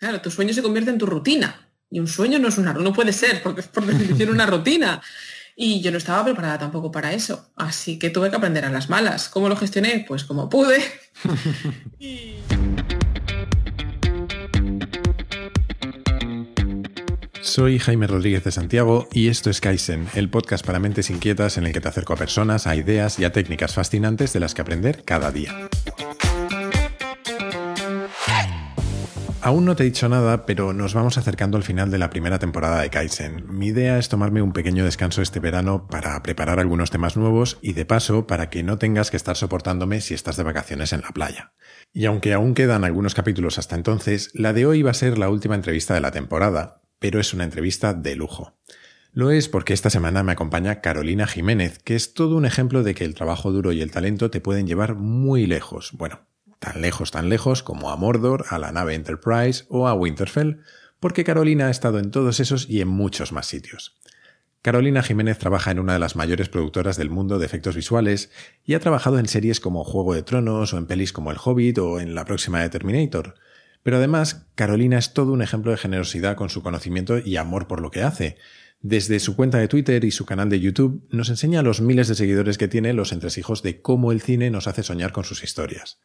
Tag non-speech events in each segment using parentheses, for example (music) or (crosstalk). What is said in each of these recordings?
Claro, tu sueño se convierte en tu rutina. Y un sueño no es una, no puede ser, porque es por (laughs) definición una rutina. Y yo no estaba preparada tampoco para eso. Así que tuve que aprender a las malas. ¿Cómo lo gestioné? Pues como pude. (laughs) Soy Jaime Rodríguez de Santiago y esto es Kaizen, el podcast para mentes inquietas en el que te acerco a personas, a ideas y a técnicas fascinantes de las que aprender cada día. Aún no te he dicho nada, pero nos vamos acercando al final de la primera temporada de Kaizen. Mi idea es tomarme un pequeño descanso este verano para preparar algunos temas nuevos y de paso para que no tengas que estar soportándome si estás de vacaciones en la playa. Y aunque aún quedan algunos capítulos hasta entonces, la de hoy va a ser la última entrevista de la temporada, pero es una entrevista de lujo. Lo es porque esta semana me acompaña Carolina Jiménez, que es todo un ejemplo de que el trabajo duro y el talento te pueden llevar muy lejos. Bueno, tan lejos, tan lejos como a Mordor, a la nave Enterprise o a Winterfell, porque Carolina ha estado en todos esos y en muchos más sitios. Carolina Jiménez trabaja en una de las mayores productoras del mundo de efectos visuales y ha trabajado en series como Juego de Tronos o en pelis como El Hobbit o en la próxima de Terminator. Pero además, Carolina es todo un ejemplo de generosidad con su conocimiento y amor por lo que hace. Desde su cuenta de Twitter y su canal de YouTube nos enseña a los miles de seguidores que tiene los entresijos de cómo el cine nos hace soñar con sus historias.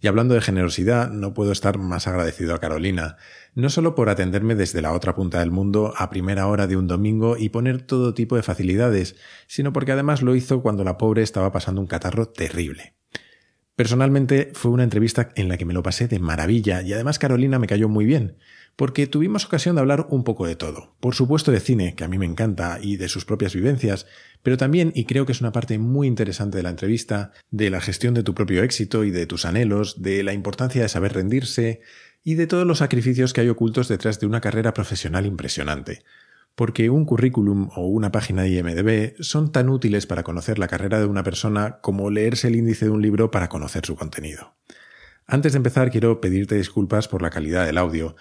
Y hablando de generosidad, no puedo estar más agradecido a Carolina, no solo por atenderme desde la otra punta del mundo a primera hora de un domingo y poner todo tipo de facilidades, sino porque además lo hizo cuando la pobre estaba pasando un catarro terrible. Personalmente fue una entrevista en la que me lo pasé de maravilla y además Carolina me cayó muy bien, porque tuvimos ocasión de hablar un poco de todo. Por supuesto de cine, que a mí me encanta, y de sus propias vivencias, pero también, y creo que es una parte muy interesante de la entrevista, de la gestión de tu propio éxito y de tus anhelos, de la importancia de saber rendirse, y de todos los sacrificios que hay ocultos detrás de una carrera profesional impresionante porque un currículum o una página de IMDB son tan útiles para conocer la carrera de una persona como leerse el índice de un libro para conocer su contenido. Antes de empezar quiero pedirte disculpas por la calidad del audio.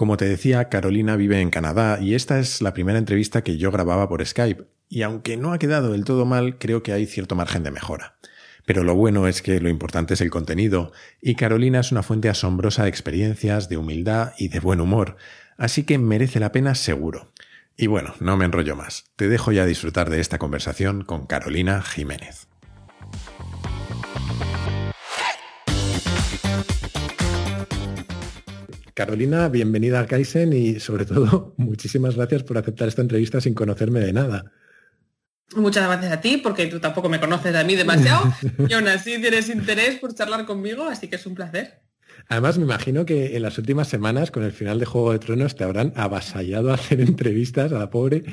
Como te decía, Carolina vive en Canadá y esta es la primera entrevista que yo grababa por Skype, y aunque no ha quedado del todo mal, creo que hay cierto margen de mejora. Pero lo bueno es que lo importante es el contenido, y Carolina es una fuente asombrosa de experiencias, de humildad y de buen humor, así que merece la pena seguro. Y bueno, no me enrollo más. Te dejo ya disfrutar de esta conversación con Carolina Jiménez. Carolina, bienvenida a Kaizen y sobre todo (laughs) muchísimas gracias por aceptar esta entrevista sin conocerme de nada. Muchas gracias a ti porque tú tampoco me conoces a mí demasiado (laughs) y aún así tienes interés por charlar conmigo, así que es un placer. Además, me imagino que en las últimas semanas, con el final de Juego de Tronos, te habrán avasallado a hacer (laughs) entrevistas a la pobre.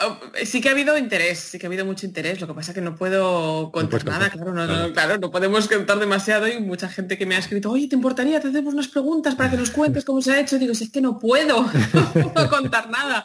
Oh, sí que ha habido interés, sí que ha habido mucho interés. Lo que pasa es que no puedo contar nada, claro no, claro, no podemos contar demasiado y mucha gente que me ha escrito, oye, ¿te importaría? Te hacemos unas preguntas para que nos cuentes cómo se ha hecho. Digo, si es que no puedo, (laughs) no puedo contar nada.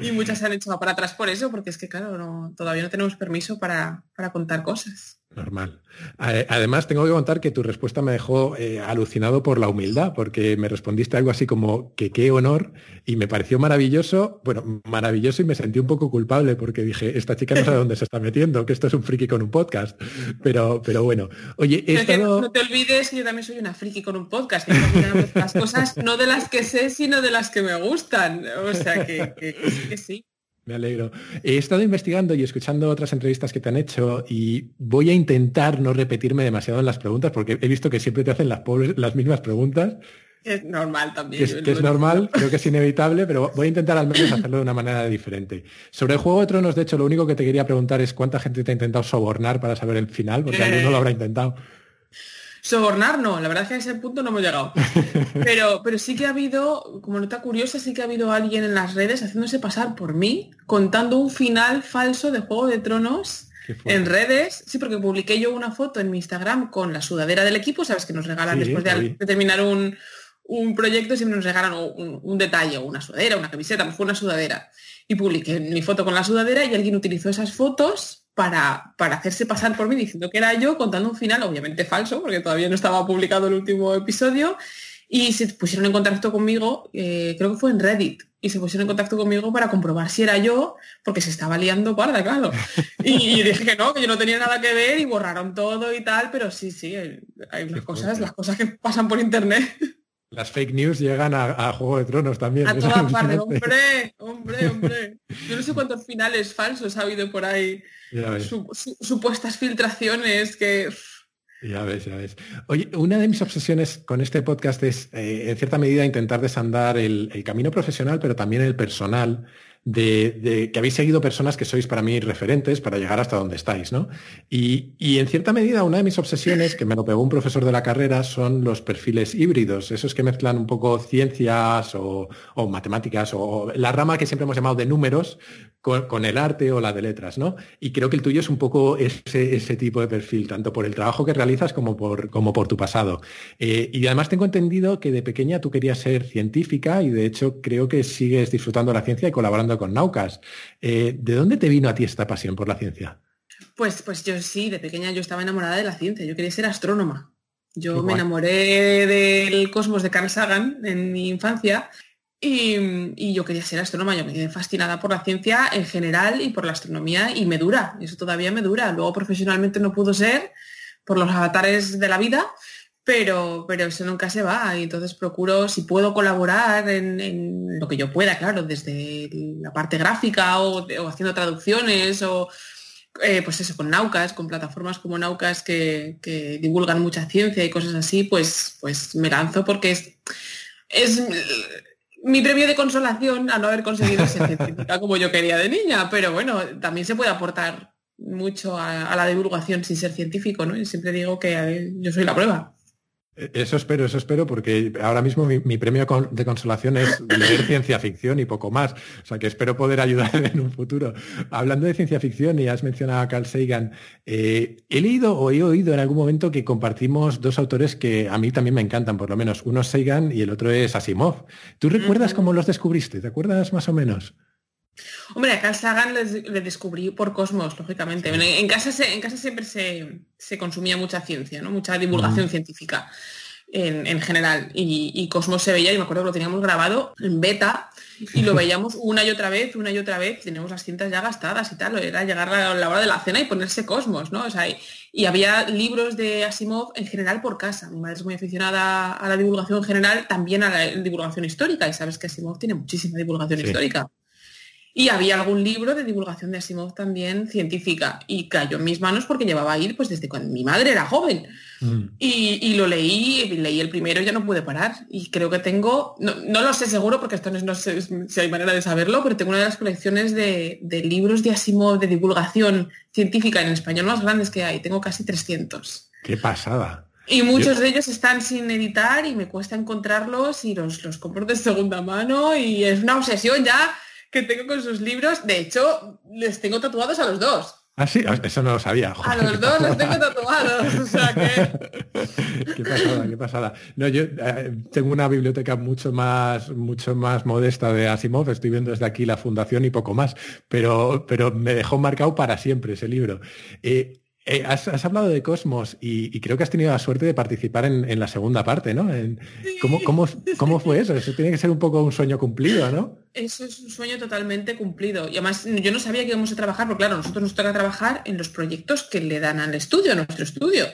Y muchas se han hecho para atrás por eso, porque es que, claro, todavía no tenemos permiso para, para contar cosas. Normal. Además, tengo que contar que tu respuesta me dejó eh, alucinado por la humildad, porque me respondiste algo así como que qué honor y me pareció maravilloso, bueno, maravilloso y me sentí un poco culpable porque dije, esta chica no sabe dónde se está metiendo, que esto es un friki con un podcast. Pero, pero bueno, oye, No te olvides que yo también soy una friki con un podcast, que las cosas no de las que sé, sino de las que me gustan. O sea que, que sí. Me alegro. He estado investigando y escuchando otras entrevistas que te han hecho y voy a intentar no repetirme demasiado en las preguntas porque he visto que siempre te hacen las, las mismas preguntas. Es normal también. Es, que es normal, creo que es inevitable, pero voy a intentar al menos hacerlo de una manera diferente. Sobre el Juego de Tronos, de hecho, lo único que te quería preguntar es cuánta gente te ha intentado sobornar para saber el final, porque alguno lo habrá intentado. Sobornar no, la verdad es que a ese punto no hemos llegado. (laughs) Pero, pero sí que ha habido, como nota curiosa, sí que ha habido alguien en las redes haciéndose pasar por mí, contando un final falso de Juego de Tronos en redes. Sí, porque publiqué yo una foto en mi Instagram con la sudadera del equipo, sabes que nos regalan después de, terminar un, proyecto, siempre nos regalan un, un, detalle, una sudadera, una camiseta, pues fue una sudadera. Y publiqué mi foto con la sudadera y alguien utilizó esas fotos para, para, hacerse pasar por mí diciendo que era yo, contando un final, obviamente falso, porque todavía no estaba publicado el último episodio, y se pusieron en contacto conmigo, eh, creo que fue en Reddit, y se pusieron en contacto conmigo para comprobar si era yo, porque se estaba liando parda, claro. (laughs) Y, dije que no, que yo no tenía nada que ver y borraron todo y tal, pero sí, sí, hay las cosas, las cosas que pasan por internet. Las fake news llegan a, Juego de Tronos también. A todas (laughs) partes, hombre, hombre, hombre. Yo no sé cuántos finales falsos ha habido por ahí. supuestas filtraciones que... Ya ves, ya ves. Oye, una de mis obsesiones con este podcast es, eh, en cierta medida, intentar desandar el, el, camino profesional, pero también el personal de, que habéis seguido personas que sois para mí referentes para llegar hasta donde estáis, ¿no? Y, en cierta medida una de mis obsesiones, que me lo pegó un profesor de la carrera, son los perfiles híbridos, esos que mezclan un poco ciencias o, matemáticas o la rama que siempre hemos llamado de números con, el arte o la de letras, ¿no? Y creo que el tuyo es un poco ese, ese tipo de perfil, tanto por el trabajo que realizas como por, como por tu pasado. Eh, y además tengo entendido que de pequeña tú querías ser científica y de hecho creo que sigues disfrutando la ciencia y colaborando con Naucas. Eh, ¿De dónde te vino a ti esta pasión por la ciencia? Pues, pues yo sí, de pequeña yo estaba enamorada de la ciencia, yo quería ser astrónoma. Yo me enamoré del cosmos de Carl Sagan en mi infancia y, yo quería ser astrónoma, yo me quedé fascinada por la ciencia en general y por la astronomía y me dura, eso todavía me dura. Luego profesionalmente no pudo ser por los avatares de la vida, pero, pero eso nunca se va. Y entonces procuro, si puedo colaborar en, lo que yo pueda, claro, desde la parte gráfica o, haciendo traducciones o eh, pues eso, con Naucas, con plataformas como Naucas que, divulgan mucha ciencia y cosas así, pues, pues me lanzo porque es, es mi premio de consolación a no haber conseguido ser científica como yo quería de niña. Pero bueno, también se puede aportar mucho a, la divulgación sin ser científico, ¿no? Y siempre digo que yo soy la prueba. Eso espero, eso espero, porque ahora mismo mi, premio de consolación es leer ciencia ficción y poco más. O sea que espero poder ayudar (laughs) en un futuro. Hablando de ciencia ficción, y has mencionado a Carl Sagan, eh, he leído o he oído en algún momento que compartimos dos autores que a mí también me encantan, por lo menos. Uno es Sagan y el otro es Asimov. ¿Tú recuerdas cómo los descubriste? ¿Te acuerdas más o menos? Hombre, a Carl Sagan le descubrí por Cosmos, lógicamente. En, casa en casa siempre se, consumía mucha ciencia, ¿no? Mucha divulgación científica en, general. Y, Cosmos se veía, y me acuerdo que lo teníamos grabado en beta y lo (laughs) veíamos una y otra vez, una y otra vez, teníamos las cintas ya gastadas y tal, era llegar a la hora de la cena y ponerse Cosmos, ¿no? O sea, y, había libros de Asimov en general por casa. Mi madre es muy aficionada a la divulgación en general, también a la divulgación histórica, y sabes que Asimov tiene muchísima divulgación histórica. Y había algún libro de divulgación de Asimov también científica y cayó en mis manos porque llevaba ahí pues desde cuando mi madre era joven. Mm. Y, lo leí, leí el primero y ya no pude parar. Y creo que tengo, no, lo sé seguro porque esto no, sé si hay manera de saberlo, pero tengo una de las colecciones de, libros de Asimov de divulgación científica en español más grandes que hay. Tengo casi 300. ¡Qué pasada! Y muchos de ellos están sin editar y me cuesta encontrarlos y los, los compro de segunda mano y es una obsesión ya que tengo con sus libros. De hecho, les tengo tatuados a los dos. Ah, sí, ah, eso no lo sabía. a los dos los tengo tatuados, o sea que... (laughs) qué pasada, qué pasada. No, yo eh, tengo una biblioteca mucho más, mucho más modesta de Asimov, estoy viendo desde aquí la fundación y poco más, pero, pero me dejó marcado para siempre ese libro. Eh, eh, has, hablado de Cosmos y, creo que has tenido la suerte de participar en, la segunda parte, ¿no? ¿cómo, cómo, fue eso? Eso tiene que ser un poco un sueño cumplido, ¿no? Eso es un sueño totalmente cumplido. Y además yo no sabía que íbamos a trabajar, porque claro, nosotros nos toca trabajar en los proyectos que le dan al estudio, a nuestro estudio.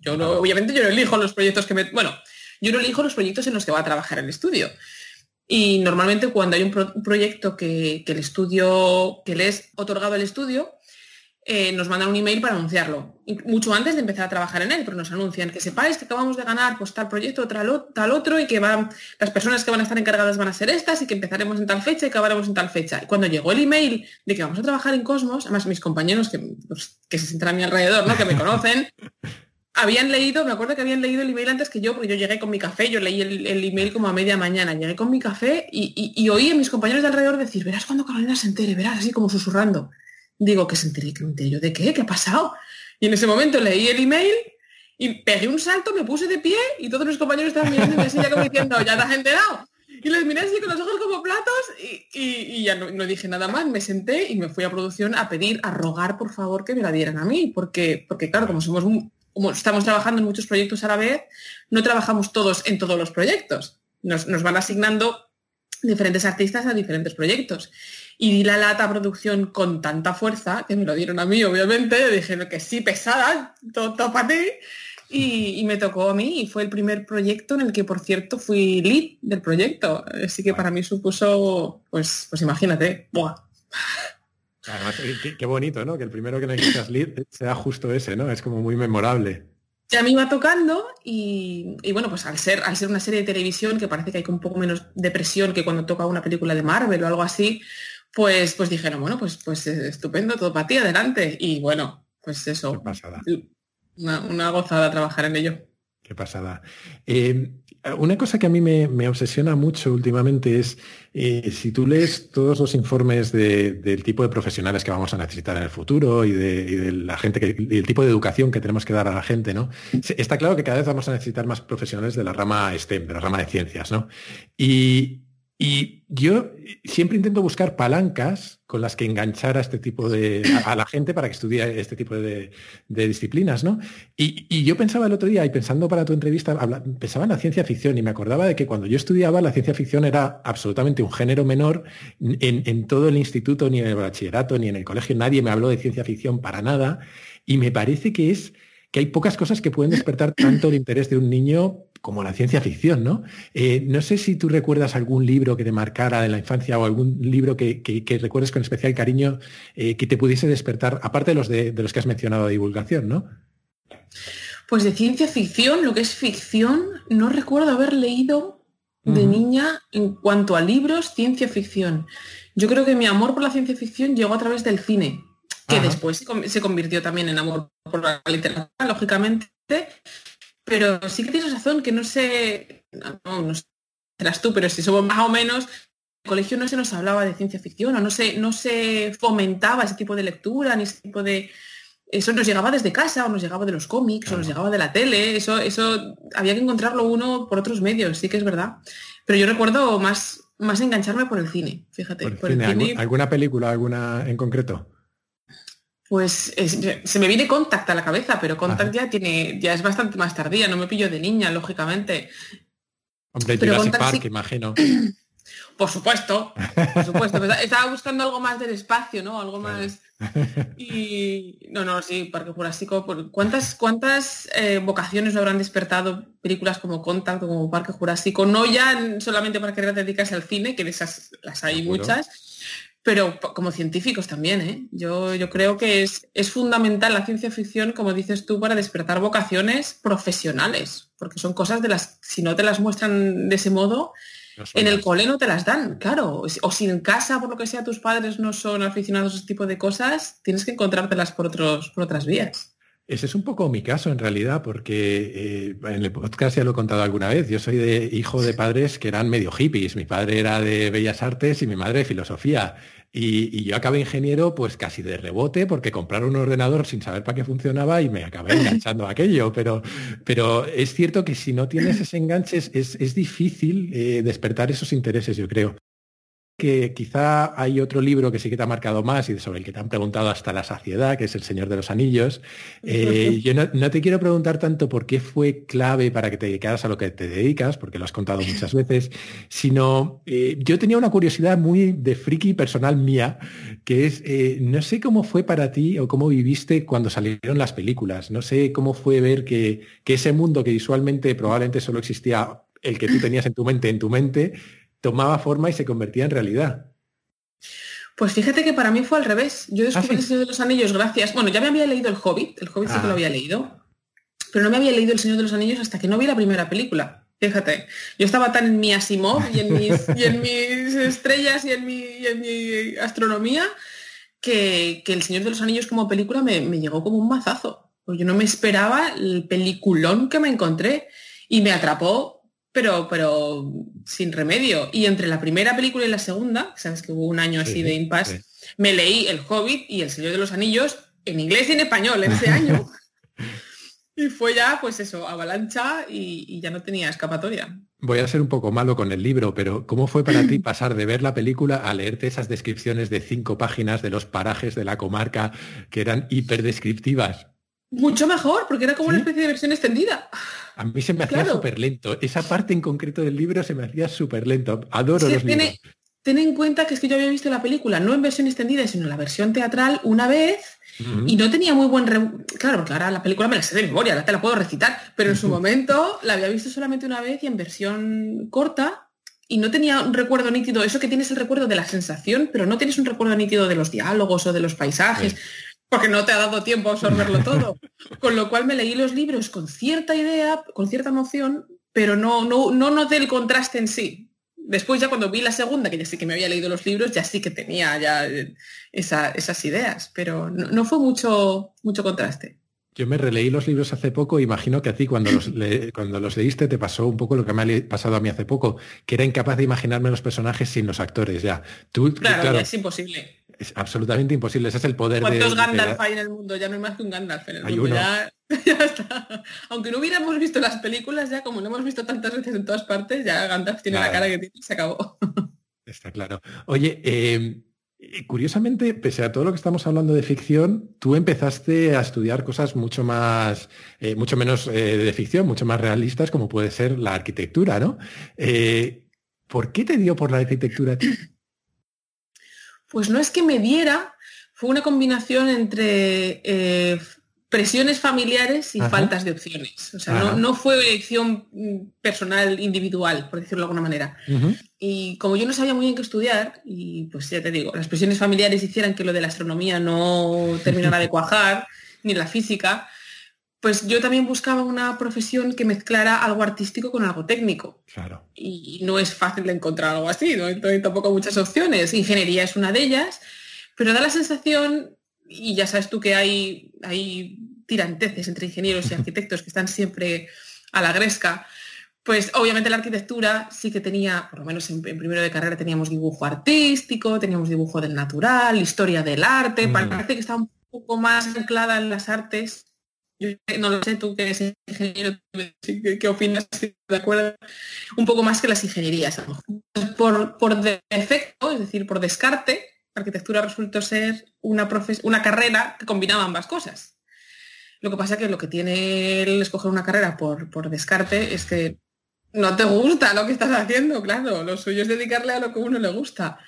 yo obviamente yo no elijo los proyectos que me... Bueno, yo no elijo los proyectos en los que va a trabajar el estudio. Y normalmente cuando hay un, proyecto que, que, el estudio, que le es otorgado al estudio, eh, nos mandan un email para anunciarlo, mucho antes de empezar a trabajar en él, pero nos anuncian que sepáis que acabamos de ganar pues, tal proyecto, tal, tal otro, y que van, las personas que van a estar encargadas van a ser estas, y que empezaremos en tal fecha y acabaremos en tal fecha. Y cuando llegó el email de que vamos a trabajar en Cosmos, además mis compañeros que, pues, que se sientan a mi alrededor, ¿no? que me conocen, (laughs) habían leído, me acuerdo que habían leído el email antes que yo, porque yo llegué con mi café, yo leí el, email como a media mañana, llegué con mi café y, oí a mis compañeros de alrededor decir, verás cuando Carolina se entere, verás, así como susurrando. Digo, que se enteré, que me yo de qué, qué ha pasado. Y en ese momento leí el email y pegué un salto, me puse de pie y todos mis compañeros estaban mirando así ya como diciendo, ya te has enterado. Y les miré así con los ojos como platos y, ya no, dije nada más, me senté y me fui a producción a pedir, a rogar por favor que me la dieran a mí, porque, porque claro, como somos como estamos trabajando en muchos proyectos a la vez, no trabajamos todos en todos los proyectos. Nos, nos van asignando diferentes artistas a diferentes proyectos y di la lata producción con tanta fuerza, que me lo dieron a mí, obviamente, dije que sí, pesada, todo, para ti. y, me tocó a mí y fue el primer proyecto en el que, por cierto, fui lead del proyecto. Así que para mí supuso, pues, pues imagínate, ¡buah! qué, bonito, ¿no? Que el primero que necesitas lead sea justo ese, ¿no? Es como muy memorable. Ya me iba tocando y, bueno, pues al ser, al ser una serie de televisión que parece que hay un poco menos de presión que cuando toca una película de Marvel o algo así, pues, pues dijeron, bueno, pues, pues estupendo, todo para ti, adelante. Y bueno, pues eso. Una, gozada trabajar en ello. Qué pasada. Eh, una cosa que a mí me, obsesiona mucho últimamente es eh, si tú lees todos los informes del tipo de profesionales que vamos a necesitar en el futuro y de, la gente que, y el tipo de educación que tenemos que dar a la gente, ¿no? Está claro que cada vez vamos a necesitar más profesionales de la rama STEM, de la rama de ciencias, ¿no? Y, y yo siempre intento buscar palancas con las que enganchar a este tipo de a, la gente para que estudie este tipo de, disciplinas, ¿no? Y, yo pensaba el otro día, y pensando para tu entrevista, pensaba en la ciencia ficción y me acordaba de que cuando yo estudiaba la ciencia ficción era absolutamente un género menor en, en todo el instituto, ni en el bachillerato, ni en el colegio, nadie me habló de ciencia ficción para nada. Y me parece que es que hay pocas cosas que pueden despertar tanto el interés de un niño como la ciencia ficción, ¿no? Eh, no sé si tú recuerdas algún libro que te marcara de la infancia o algún libro que, recuerdes con especial cariño eh, que te pudiese despertar, aparte de los, de, los que has mencionado de divulgación, ¿no? Pues de ciencia ficción, lo que es ficción, no recuerdo haber leído de niña en cuanto a libros, ciencia ficción. Yo creo que mi amor por la ciencia ficción llegó a través del cine, que después se convirtió también en amor por la literatura, lógicamente, pero sí que tienes razón, que no sé, no, no serás tú, pero si somos más o menos, en el colegio no se nos hablaba de ciencia ficción, o no se, no se fomentaba ese tipo de lectura, ni ese tipo de... Eso nos llegaba desde casa, o nos llegaba de los cómics, o nos llegaba de la tele, eso, eso había que encontrarlo uno por otros medios, sí que es verdad. Pero yo recuerdo más, más engancharme por el cine, fíjate. ¿Alguna película, alguna en concreto? Pues se me viene Contact a la cabeza, pero Contact ya tiene, ya es bastante más tardía, no me pillo de niña, lógicamente. Hombre, pero Jurassic Park, imagino. (clears throat) Por supuesto, por supuesto. (laughs) Estaba buscando algo más del espacio, ¿no? Algo más. (laughs) Y. No, no, sí, Parque Jurásico. ¿Cuántas, cuántas eh, vocaciones habrán despertado películas como Contact como Parque Jurásico? No ya solamente para que te dedicas al cine, que de esas las hay muchas, pero como científicos también, ¿eh? Yo, yo creo que es, es fundamental la ciencia ficción, como dices tú, para despertar vocaciones profesionales, porque son cosas de las, si no te las muestran de ese modo, en el cole no te las dan, claro. O si en casa, por lo que sea, tus padres no son aficionados a ese tipo de cosas, tienes que encontrártelas por, otros, por otras vías. Ese es un poco mi caso en realidad, porque eh, en el podcast ya lo he contado alguna vez. Yo soy de hijo de padres que eran medio hippies. Mi padre era de Bellas Artes y mi madre de Filosofía. Y, yo acabé ingeniero pues casi de rebote porque compraron un ordenador sin saber para qué funcionaba y me acabé (laughs) enganchando a aquello. Pero, pero es cierto que si no tienes ese enganche es, difícil eh, despertar esos intereses, yo creo que quizá hay otro libro que sí que te ha marcado más y sobre el que te han preguntado hasta la saciedad, que es El Señor de los Anillos. Eh, yo no, te quiero preguntar tanto por qué fue clave para que te dedicaras a lo que te dedicas, porque lo has contado muchas veces, (laughs) sino eh, yo tenía una curiosidad muy de friki personal mía, que es, eh, no sé cómo fue para ti o cómo viviste cuando salieron las películas, no sé cómo fue ver que, que ese mundo que visualmente probablemente solo existía el que tú tenías en tu mente, en tu mente, tomaba forma y se convertía en realidad. Pues fíjate que para mí fue al revés. Yo descubrí ah, El Señor de los Anillos gracias. Bueno, ya me había leído El Hobbit, El Hobbit sí que lo ah. había leído, pero no me había leído El Señor de los Anillos hasta que no vi la primera película. Fíjate, yo estaba tan en mi Asimov y en mis, (laughs) estrellas y en, mi, astronomía que, El Señor de los Anillos como película me, me llegó como un mazazo. Pues yo no me esperaba el peliculón que me encontré y me atrapó pero, pero sin remedio. Y entre la primera película y la segunda, sabes que hubo un año así de impasse, me leí El Hobbit y El Señor de los Anillos en inglés y en español en ese año. (laughs) y fue ya, pues eso, avalancha y, ya no tenía escapatoria. Voy a ser un poco malo con el libro, pero ¿cómo fue para ti (laughs) pasar de ver la película a leerte esas descripciones de cinco páginas de los parajes de la comarca que eran hiperdescriptivas? Mucho mejor, porque era como una especie de versión extendida. A mí se me hacía súper lento. Esa parte en concreto del libro se me hacía súper lento. Adoro los libros. ten en cuenta que es que yo había visto la película, no en versión extendida, sino en la versión teatral una vez y no tenía muy buen... Claro, porque ahora la película me la sé de memoria, la te la puedo recitar, pero en su momento la había visto solamente una vez y en versión corta y no tenía un recuerdo nítido, eso que tienes el recuerdo de la sensación, pero no tienes un recuerdo nítido de los diálogos o de los paisajes. Porque no te ha dado tiempo a absorberlo (laughs) todo. Con lo cual me leí los libros con cierta idea, con cierta emoción, pero no, no, no noté el contraste en sí. Después ya cuando vi la segunda, que ya sí que me había leído los libros, ya sí que tenía ya eh, esas ideas, pero no, fue mucho, mucho contraste. Yo me releí los libros hace poco, imagino que a ti cuando los, (laughs) cuando los leíste te pasó un poco lo que me ha pasado a mí hace poco, que era incapaz de imaginarme los personajes sin los actores ya. Tú, claro, es imposible. Es absolutamente imposible, ese es el poder ¿Cuántos Gandalf hay en el mundo? Ya no hay más que un Gandalf en el mundo. (laughs) Ya, está. Aunque no hubiéramos visto las películas, ya como no hemos visto tantas veces en todas partes, ya Gandalf tiene la cara que tiene y se acabó. (laughs) Está claro. Oye, eh, curiosamente, pese a todo lo que estamos hablando de ficción, tú empezaste a estudiar cosas mucho más, eh, mucho menos eh, de ficción, mucho más realistas, como puede ser la arquitectura, ¿no? ¿Por qué te dio por la arquitectura? Pues no es que me diera, fue una combinación entre eh, presiones familiares y faltas de opciones. O sea, no, fue elección mm, personal, individual, por decirlo de alguna manera. Y como yo no sabía muy bien qué estudiar, y pues ya te digo, las presiones familiares hicieran que lo de la astronomía no terminara de cuajar, ni la física, pues yo también buscaba una profesión que mezclara algo artístico con algo técnico. Claro. Y no es fácil de encontrar algo así, no hay tampoco muchas opciones. Ingeniería es una de ellas, pero da la sensación, y ya sabes tú que hay, hay tiranteces entre ingenieros y (laughs) arquitectos que están siempre a la gresca, pues obviamente la arquitectura sí que tenía, por lo menos en, primero de carrera teníamos dibujo artístico, teníamos dibujo del natural, historia del arte, mm. parece que está un poco más anclada en las artes yo no lo sé, tú que eres ingeniero, ¿qué, opinas? ¿De acuerdo? Un poco más que las ingenierías. Por, por defecto, es decir, por descarte, arquitectura resultó ser una, una carrera que combinaba ambas cosas. Lo que pasa que lo que tiene el escoger una carrera por, por descarte es que no te gusta lo que estás haciendo, claro. Lo suyo es dedicarle a lo que a uno le gusta.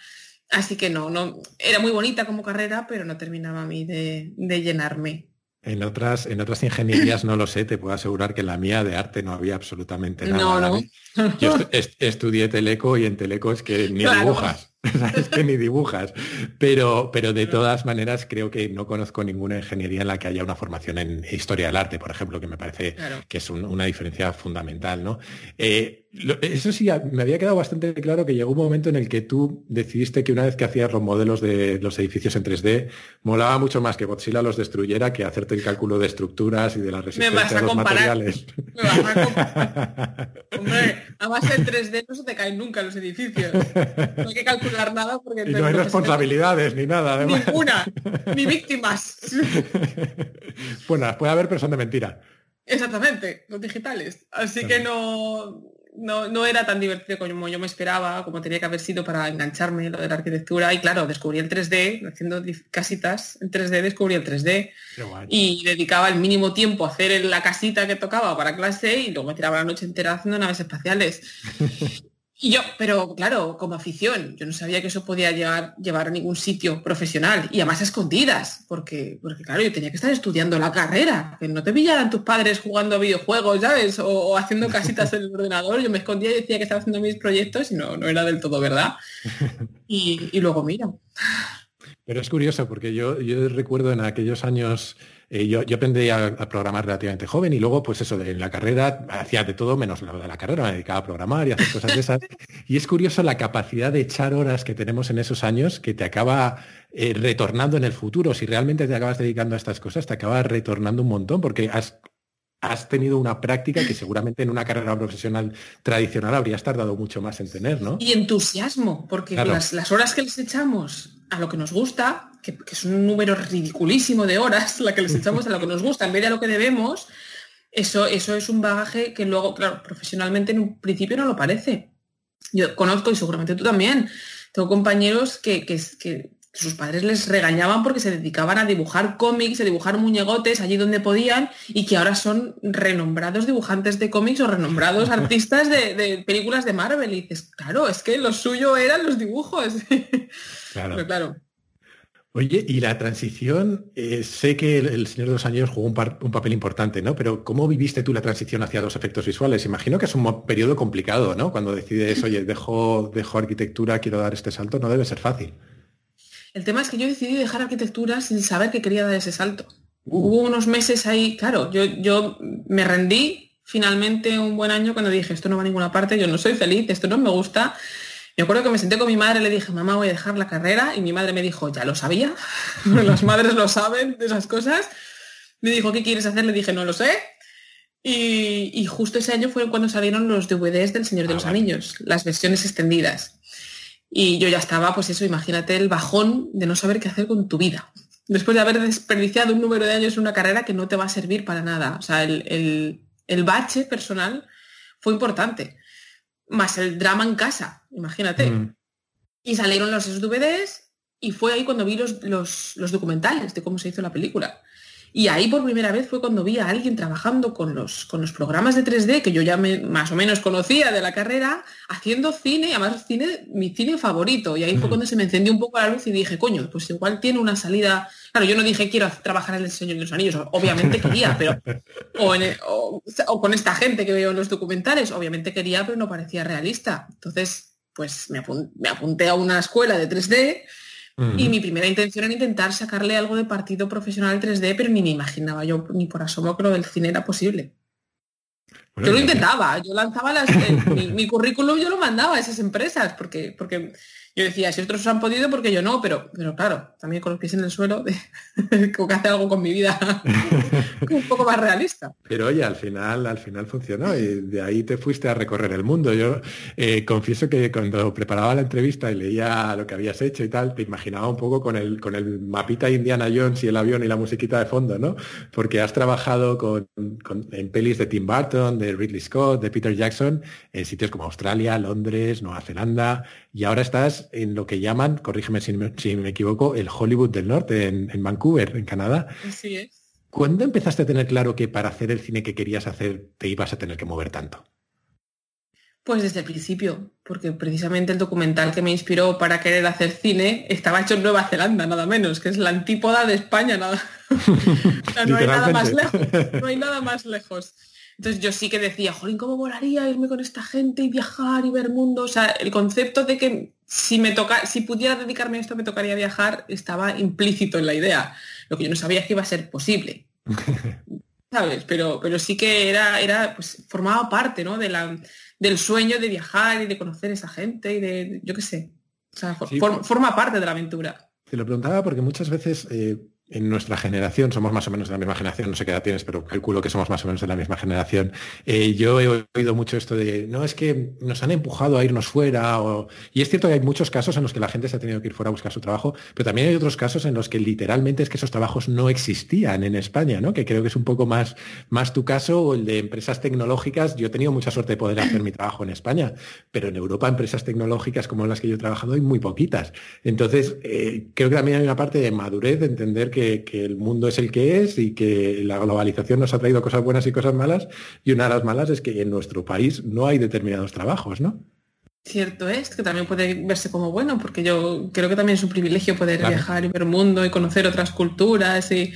Así que no, no, era muy bonita como carrera, pero no terminaba a mí de, de llenarme. En otras, en otras ingenierías no lo sé, te puedo asegurar que en la mía de arte no había absolutamente nada. No, no. Yo (laughs) estudié Teleco y en Teleco es que ni dibujas. (laughs) es que ni dibujas. Pero, pero de todas maneras creo que no conozco ninguna ingeniería en la que haya una formación en historia del arte, por ejemplo, que me parece que es una diferencia fundamental. ¿no? Eh, eso sí, me había quedado bastante claro que llegó un momento en el que tú decidiste que una vez que hacías los modelos de los edificios en 3D, molaba mucho más que Godzilla los destruyera que hacerte el cálculo de estructuras y de la resistencia de los materiales. Hombre, además en 3D no se te caen nunca los edificios. No hay que calcular nada porque... Y no hay responsabilidades ni nada, además. Ninguna, ni (laughs) víctimas. bueno, puede haber, pero son de mentira. Exactamente, los digitales. Así que no, no, no, era tan divertido como yo me esperaba, como tenía que haber sido para engancharme lo de la arquitectura. Y claro, descubrí el 3D, haciendo casitas en 3D, descubrí el 3D. Y dedicaba el mínimo tiempo a hacer la casita que tocaba para clase y luego me tiraba la noche entera haciendo naves espaciales. (laughs) Y yo, pero claro, como afición, yo no sabía que eso podía llevar, llevar a ningún sitio profesional y además escondidas, porque, porque claro, yo tenía que estar estudiando la carrera, que no te pillaran tus padres jugando a videojuegos, ¿sabes? O, haciendo casitas en el ordenador, yo me escondía y decía que estaba haciendo mis proyectos y no, no era del todo verdad. (laughs) Y, y luego mira. Pero es curioso porque yo, yo recuerdo en aquellos años eh, yo, aprendí a, programar relativamente joven y luego, pues eso, de, en la carrera hacía de todo menos lo de la carrera, me dedicaba a programar y hacer cosas de esas. y es curioso la capacidad de echar horas que tenemos en esos años que te acaba eh, retornando en el futuro. Si realmente te acabas dedicando a estas cosas, te acaba retornando un montón porque has has tenido una práctica que seguramente en una carrera profesional tradicional habrías tardado mucho más en tener, ¿no? Y entusiasmo, porque las, las, horas que les echamos a lo que nos gusta, que, es un número ridiculísimo de horas, la que les (laughs) echamos a lo que nos gusta en vez de a lo que debemos, eso, eso es un bagaje que luego, claro, profesionalmente en un principio no lo parece. Yo conozco, y seguramente tú también, tengo compañeros que, que, sus padres les regañaban porque se dedicaban a dibujar cómics, a dibujar muñegotes allí donde podían y que ahora son renombrados dibujantes de cómics o renombrados (laughs) artistas de, películas de Marvel. Y dices, claro, es que lo suyo eran los dibujos. (laughs) Claro. claro. Oye, y la transición, eh, sé que el, Señor de los Anillos jugó un, papel importante, ¿no? Pero ¿cómo viviste tú la transición hacia los efectos visuales? Imagino que es un periodo complicado, ¿no? Cuando decides, (laughs) oye, dejo, dejo arquitectura, quiero dar este salto, no debe ser fácil. El tema es que yo decidí dejar arquitectura sin saber que quería dar ese salto. Uh. Hubo unos meses ahí, claro, yo, yo me rendí finalmente un buen año cuando dije, esto no va a ninguna parte, yo no soy feliz, esto no me gusta me acuerdo que me senté con mi madre y le dije, mamá, voy a dejar la carrera. Y mi madre me dijo, ya lo sabía. (laughs) Las madres lo saben de esas cosas. Me dijo, ¿qué quieres hacer? Le dije, no lo sé. Y, justo ese año fue cuando salieron los DVDs del Señor de ah, los Anillos, las versiones extendidas. Y yo ya estaba, pues eso, imagínate el bajón de no saber qué hacer con tu vida. Después de haber desperdiciado un número de años en una carrera que no te va a servir para nada. O sea, el, el bache personal fue importante más el drama en casa, imagínate. Mm. Y salieron los DVDs y fue ahí cuando vi los, los, documentales de cómo se hizo la película. Y ahí por primera vez fue cuando vi a alguien trabajando con los, con los programas de 3D que yo ya me, más o menos conocía de la carrera, haciendo cine, además cine, mi cine favorito. Y ahí fue mm. cuando se me encendió un poco la luz y dije, coño, pues igual tiene una salida. Claro, yo no dije quiero trabajar en el Señor de los Anillos, obviamente quería, pero. (laughs) O, con esta gente que veo en los documentales, obviamente quería, pero no parecía realista. Entonces, pues me, me apunté a una escuela de 3D y mi primera intención era intentar sacarle algo de partido profesional 3D, pero ni me imaginaba yo ni por asomo que lo del cine era posible. yo lo intentaba, yo lanzaba las, mi, mi, currículum, yo lo mandaba a esas empresas, porque, porque yo decía, si otros han podido, porque yo no, pero, pero claro, también con en el suelo, tengo (laughs) que hacer algo con mi vida (laughs) un poco más realista. Pero oye, al final, al final funcionó y de ahí te fuiste a recorrer el mundo. Yo eh, confieso que cuando preparaba la entrevista y leía lo que habías hecho y tal, te imaginaba un poco con el, con el mapita Indiana Jones y el avión y la musiquita de fondo, ¿no? Porque has trabajado con, en pelis de Tim Burton, de Ridley Scott, de Peter Jackson, en sitios como Australia, Londres, Nueva Zelanda, y ahora estás en lo que llaman, corrígeme si me, equivoco, el Hollywood del Norte, en, Vancouver, en Canadá. Así es. ¿Cuándo empezaste a tener claro que para hacer el cine que querías hacer te ibas a tener que mover tanto? Pues desde el principio, porque precisamente el documental que me inspiró para querer hacer cine estaba hecho en Nueva Zelanda, nada menos, que es la antípoda de España, nada. (laughs) (laughs) no hay nada más lejos. No hay nada más lejos. Entonces yo sí que decía, jolín, ¿cómo volaría irme con esta gente y viajar y ver mundo? O sea, el concepto de que si me toca, si pudiera dedicarme a esto me tocaría viajar, estaba implícito en la idea. Lo que yo no sabía es que iba a ser posible. (laughs) ¿Sabes? Pero, pero sí que era, era, pues formaba parte, ¿no? De la, del sueño de viajar y de conocer a esa gente y de, yo qué sé. O sea, forma parte de la aventura. Te lo preguntaba porque muchas veces eh, en nuestra generación, somos más o menos de la misma generación, no sé qué edad tienes, pero calculo que somos más o menos de la misma generación. Eh, yo he oído mucho esto de, no, es que nos han empujado a irnos fuera, y es cierto que hay muchos casos en los que la gente se ha tenido que ir fuera a buscar su trabajo, pero también hay otros casos en los que literalmente es que esos trabajos no existían en España, ¿no? Que creo que es un poco más, más tu caso, o el de empresas tecnológicas. Yo he tenido mucha suerte de poder hacer mi trabajo en España, pero en Europa empresas tecnológicas como las que yo he trabajado hay muy poquitas. Entonces, eh, creo que también hay una parte de madurez de entender que, el mundo es el que es y que la globalización nos ha traído cosas buenas y cosas malas, y una de las malas es que en nuestro país no hay determinados trabajos, ¿no? Cierto es, que también puede verse como bueno, porque yo creo que también es un privilegio poder viajar y ver el mundo y conocer otras culturas y,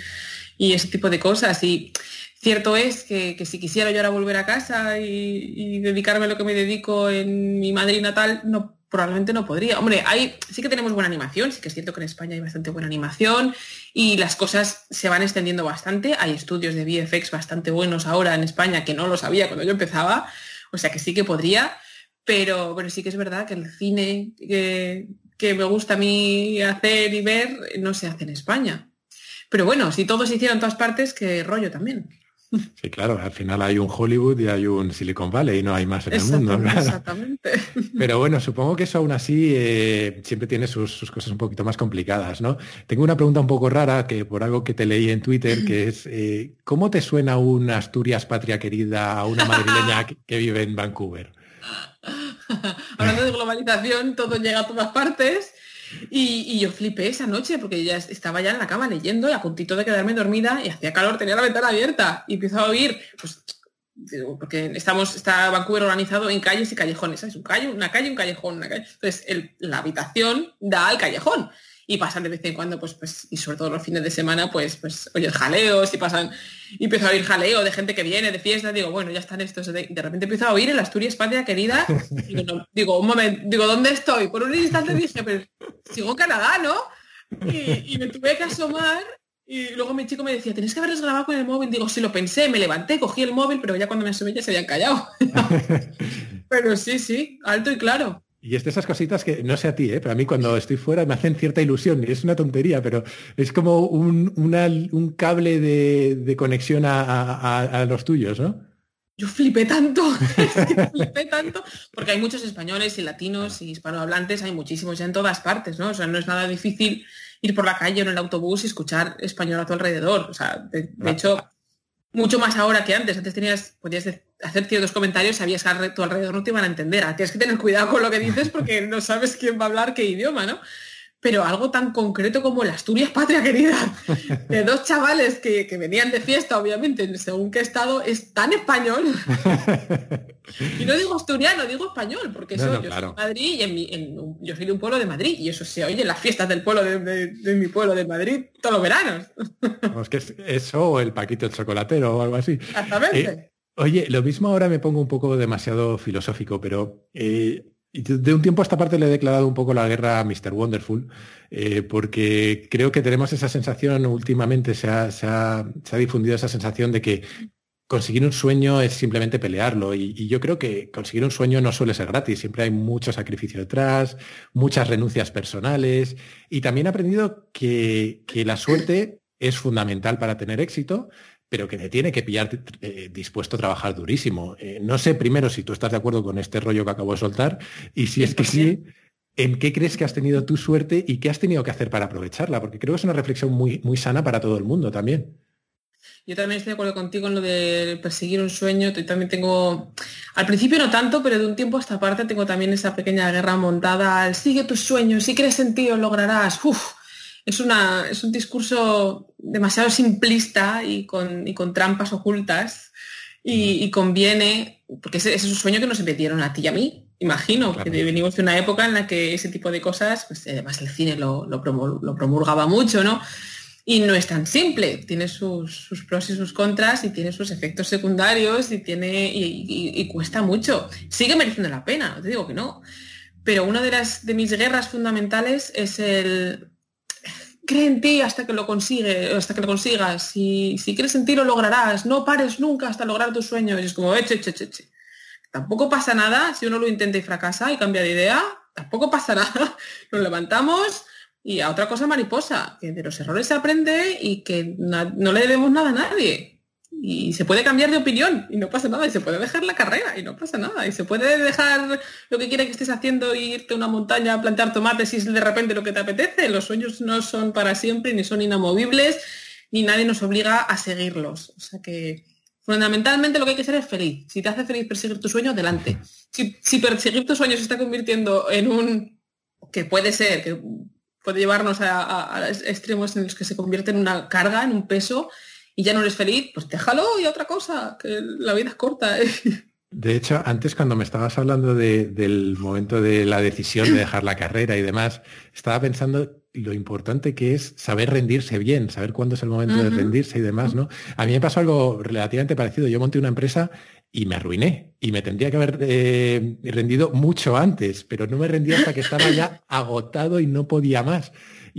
ese tipo de cosas. Y cierto es que, si quisiera yo ahora volver a casa y, y, dedicarme a lo que me dedico en mi Madrid natal, no probablemente no podría. Hombre, hay, sí que tenemos buena animación, sí que es cierto que en España hay bastante buena animación y las cosas se van extendiendo bastante. Hay estudios de VFX bastante buenos ahora en España que no lo sabía cuando yo empezaba, o sea que sí que podría, pero, pero sí que es verdad que el cine que, que me gusta a mí hacer y ver no se hace en España. Pero bueno, si todo se hiciera en todas partes, qué rollo también. Sí, claro, al final hay un Hollywood y hay un Silicon Valley y no hay más en el mundo. Exactamente. (laughs) Pero bueno, supongo que eso aún así eh, siempre tiene sus, cosas un poquito más complicadas, ¿no? Tengo una pregunta un poco rara que por algo que te leí en Twitter, que es eh, ¿cómo te suena una Asturias patria querida a una madrileña que vive en Vancouver? (laughs) Hablando de globalización, todo llega a todas partes Y, yo flipé esa noche porque ya estaba ya en la cama leyendo y a puntito de quedarme dormida y hacía calor, tenía la ventana abierta y empiezo a oír, pues, porque estamos, está Vancouver organizado en calles y callejones, Es Un calle, una calle, un callejón, una calle. Entonces, la habitación da al callejón y pasan de vez en cuando, pues, pues, y sobre todo los fines de semana, pues, pues, oye, jaleos y pasan, y empiezo a oír jaleo de gente que viene de fiesta, digo, bueno, ya están estos, de, repente empiezo a oír el Asturias Patria querida, digo, un momento, digo, ¿dónde estoy? Por un instante dije, pero sigo en Canadá, ¿no? Y, me tuve que asomar y luego mi chico me decía, tenés que haberles grabado con el móvil. Digo, sí, lo pensé, me levanté, cogí el móvil, pero ya cuando me asomé ya se habían callado. (laughs) pero sí, sí, alto y claro. Y es de esas cositas que, no sé a ti, ¿eh? pero a mí cuando estoy fuera me hacen cierta ilusión. Es una tontería, pero es como un, cable de, conexión a, los tuyos, ¿no? Yo flipé tanto, (laughs) (laughs) flipé tanto, porque hay muchos españoles y latinos y hispanohablantes, hay muchísimos ya en todas partes, ¿no? O sea, no es nada difícil ir por la calle o en el autobús y escuchar español a tu alrededor. O sea, de, de hecho, mucho más ahora que antes. Antes tenías, podías hacer ciertos comentarios, sabías que a tu alrededor no te iban a entender. Tienes que tener cuidado con lo que dices porque (laughs) no sabes quién va a hablar qué idioma, ¿no? pero algo tan concreto como la Asturias Patria Querida, (laughs) de dos chavales que, venían de fiesta, obviamente, según qué estado, es tan español. (laughs) y no digo asturiano, digo español, porque yo soy de Madrid y yo soy de un pueblo de Madrid, y eso se oye en las fiestas del pueblo de, mi pueblo de Madrid todos los veranos. es que eso o el paquito el chocolatero o algo así. Exactamente. Eh, oye, lo mismo ahora me pongo un poco demasiado filosófico, pero eh, de un tiempo a esta parte le he declarado un poco la guerra a Mr. Wonderful, eh, porque creo que tenemos esa sensación, últimamente se ha, difundido esa sensación de que conseguir un sueño es simplemente pelearlo. Y, yo creo que conseguir un sueño no suele ser gratis, siempre hay mucho sacrificio detrás, muchas renuncias personales. Y también he aprendido que, que la suerte es fundamental para tener éxito, pero que te tiene que pillar eh, dispuesto a trabajar durísimo. Eh, no sé primero si tú estás de acuerdo con este rollo que acabo de soltar y si es que sí, ¿en qué crees que has tenido tu suerte y qué has tenido que hacer para aprovecharla? Porque creo que es una reflexión muy, muy sana para todo el mundo también. Yo también estoy de acuerdo contigo en lo de perseguir un sueño. Yo también tengo, al principio no tanto, pero de un tiempo a esta parte tengo también esa pequeña guerra montada al sigue tus sueños, si crees en ti, lograrás. Uf, es, una, es un discurso demasiado simplista y con, con trampas ocultas y, conviene, porque ese, es un sueño que nos metieron a ti y a mí, imagino, porque venimos de una época en la que ese tipo de cosas, pues además el cine lo, lo, promulgaba mucho, ¿no? Y no es tan simple, tiene sus, pros y sus contras y tiene sus efectos secundarios y, tiene, y, cuesta mucho. Sigue mereciendo la pena, no te digo que no. Pero una de, las, de mis guerras fundamentales es el, cree en ti hasta que lo consigue, hasta que lo consigas. Si, si quieres sentir lo lograrás. No pares nunca hasta lograr tus sueños. Y es como, eche, eche, eche. Tampoco pasa nada si uno lo intenta y fracasa y cambia de idea. Tampoco pasa nada. (laughs) Nos levantamos y a otra cosa mariposa, que de los errores se aprende y que no le debemos nada a nadie y se puede cambiar de opinión y no pasa nada, y se puede dejar la carrera y no pasa nada, y se puede dejar lo que quiera que estés haciendo irte a una montaña a plantar tomates y es de repente lo que te apetece. Los sueños no son para siempre, ni son inamovibles, ni nadie nos obliga a seguirlos. O sea que fundamentalmente lo que hay que ser es feliz. Si te hace feliz perseguir tu sueño, adelante. Si, perseguir tus sueños se está convirtiendo en un que puede ser, que puede llevarnos a extremos en los que se convierte en una carga, en un peso, y ya no eres feliz, pues déjalo y otra cosa, que la vida es corta. ¿eh? De hecho, antes cuando me estabas hablando del momento de la decisión de dejar la carrera y demás, estaba pensando lo importante que es saber rendirse bien, saber cuándo es el momento de rendirse y demás, ¿no? A mí me pasó algo relativamente parecido. Yo monté una empresa y me arruiné y me tendría que haber eh, rendido mucho antes, pero no me rendí hasta que estaba ya agotado y no podía más.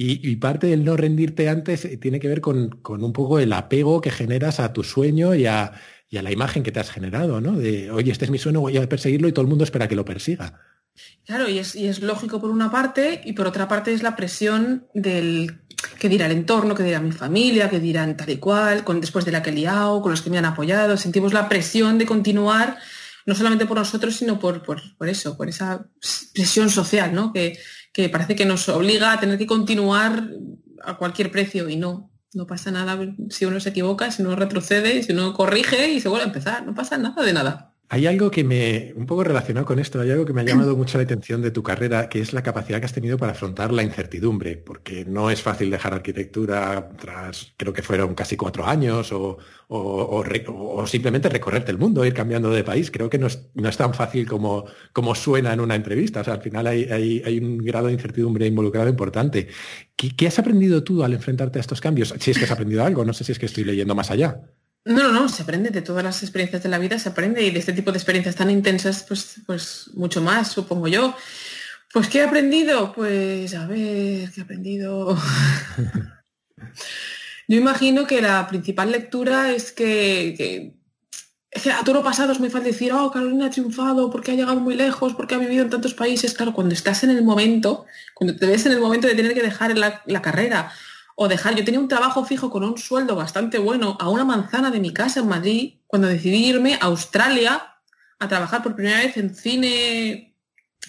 Y, parte del no rendirte antes eh, tiene que ver con, un poco el apego que generas a tu sueño y a, la imagen que te has generado, ¿no? De, oye, este es mi sueño, voy a perseguirlo y todo el mundo espera que lo persiga. Claro, y es, lógico por una parte, y por otra parte es la presión del que dirá el entorno, que dirá mi familia, que dirán tal y cual, con, después de la que he liado, con los que me han apoyado. Sentimos la presión de continuar, no solamente por nosotros, sino por, por, por eso, por esa presión social, ¿no? Que, que parece que nos obliga a tener que continuar a cualquier precio y no, no pasa nada si uno se equivoca, si uno retrocede, si uno corrige y se vuelve a empezar, no pasa nada de nada. Hay algo que me, un poco relacionado con esto, hay algo que me ha llamado mucho la atención de tu carrera, que es la capacidad que has tenido para afrontar la incertidumbre, porque no es fácil dejar arquitectura tras, creo que fueron casi cuatro años, o, simplemente recorrerte el mundo, ir cambiando de país. Creo que no es, tan fácil como, como suena en una entrevista. O sea, al final hay, un grado de incertidumbre involucrado importante. ¿Qué, ¿Qué has aprendido tú al enfrentarte a estos cambios? Si es que has aprendido algo, no sé si es que estoy leyendo más allá. No, no, no, se aprende de todas las experiencias de la vida, se aprende y de este tipo de experiencias tan intensas, pues, pues mucho más, supongo yo. Pues, ¿qué he aprendido? Pues, a ver, ¿qué he aprendido? (laughs) yo imagino que la principal lectura es que, a todo lo pasado es muy fácil decir, oh, Carolina ha triunfado porque ha llegado muy lejos, porque ha vivido en tantos países. Claro, cuando estás en el momento, cuando te ves en el momento de tener que dejar la, la carrera o dejar, yo tenía un trabajo fijo con un sueldo bastante bueno a una manzana de mi casa en Madrid cuando decidí irme a Australia a trabajar por primera vez en cine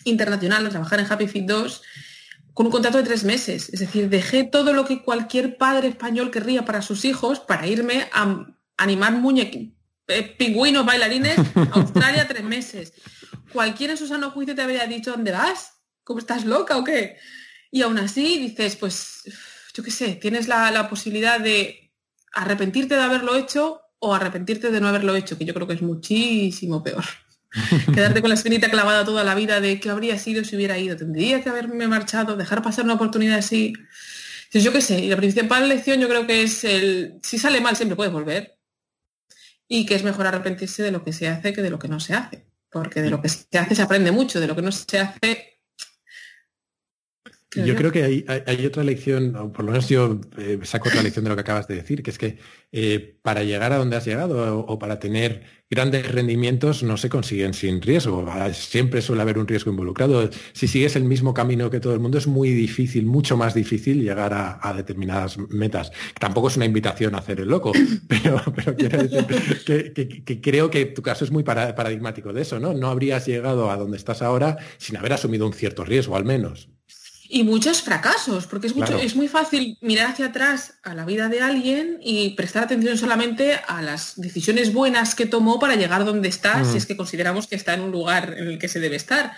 internacional, a trabajar en Happy Feet 2 con un contrato de tres meses. Es decir, dejé todo lo que cualquier padre español querría para sus hijos para irme a animar muñequitos, eh, pingüinos, bailarines a Australia tres meses. Cualquiera en su juicio te habría dicho, ¿dónde vas? ¿Cómo estás loca o qué? Y aún así dices, pues yo qué sé, tienes la, posibilidad de arrepentirte de haberlo hecho o arrepentirte de no haberlo hecho, que yo creo que es muchísimo peor. (laughs) Quedarte con la espinita clavada toda la vida de qué habría sido si hubiera ido. Tendría que haberme marchado, dejar pasar una oportunidad así. Entonces, yo qué sé, y la principal lección yo creo que es el, si sale mal siempre puedes volver. Y que es mejor arrepentirse de lo que se hace que de lo que no se hace. Porque de lo que se hace se aprende mucho, de lo que no se hace yo creo que hay, otra lección, o por lo menos yo eh, saco otra lección de lo que acabas de decir, que es que eh, para llegar a donde has llegado o, para tener grandes rendimientos no se consiguen sin riesgo. Ah, siempre suele haber un riesgo involucrado. Si sigues el mismo camino que todo el mundo es muy difícil, mucho más difícil llegar a, determinadas metas. Tampoco es una invitación a hacer el loco, (laughs) pero, quiero decir que, creo que tu caso es muy paradigmático de eso, ¿no? No habrías llegado a donde estás ahora sin haber asumido un cierto riesgo, al menos. Y muchos fracasos, porque es, mucho, es muy fácil mirar hacia atrás a la vida de alguien y prestar atención solamente a las decisiones buenas que tomó para llegar donde está, si es que consideramos que está en un lugar en el que se debe estar.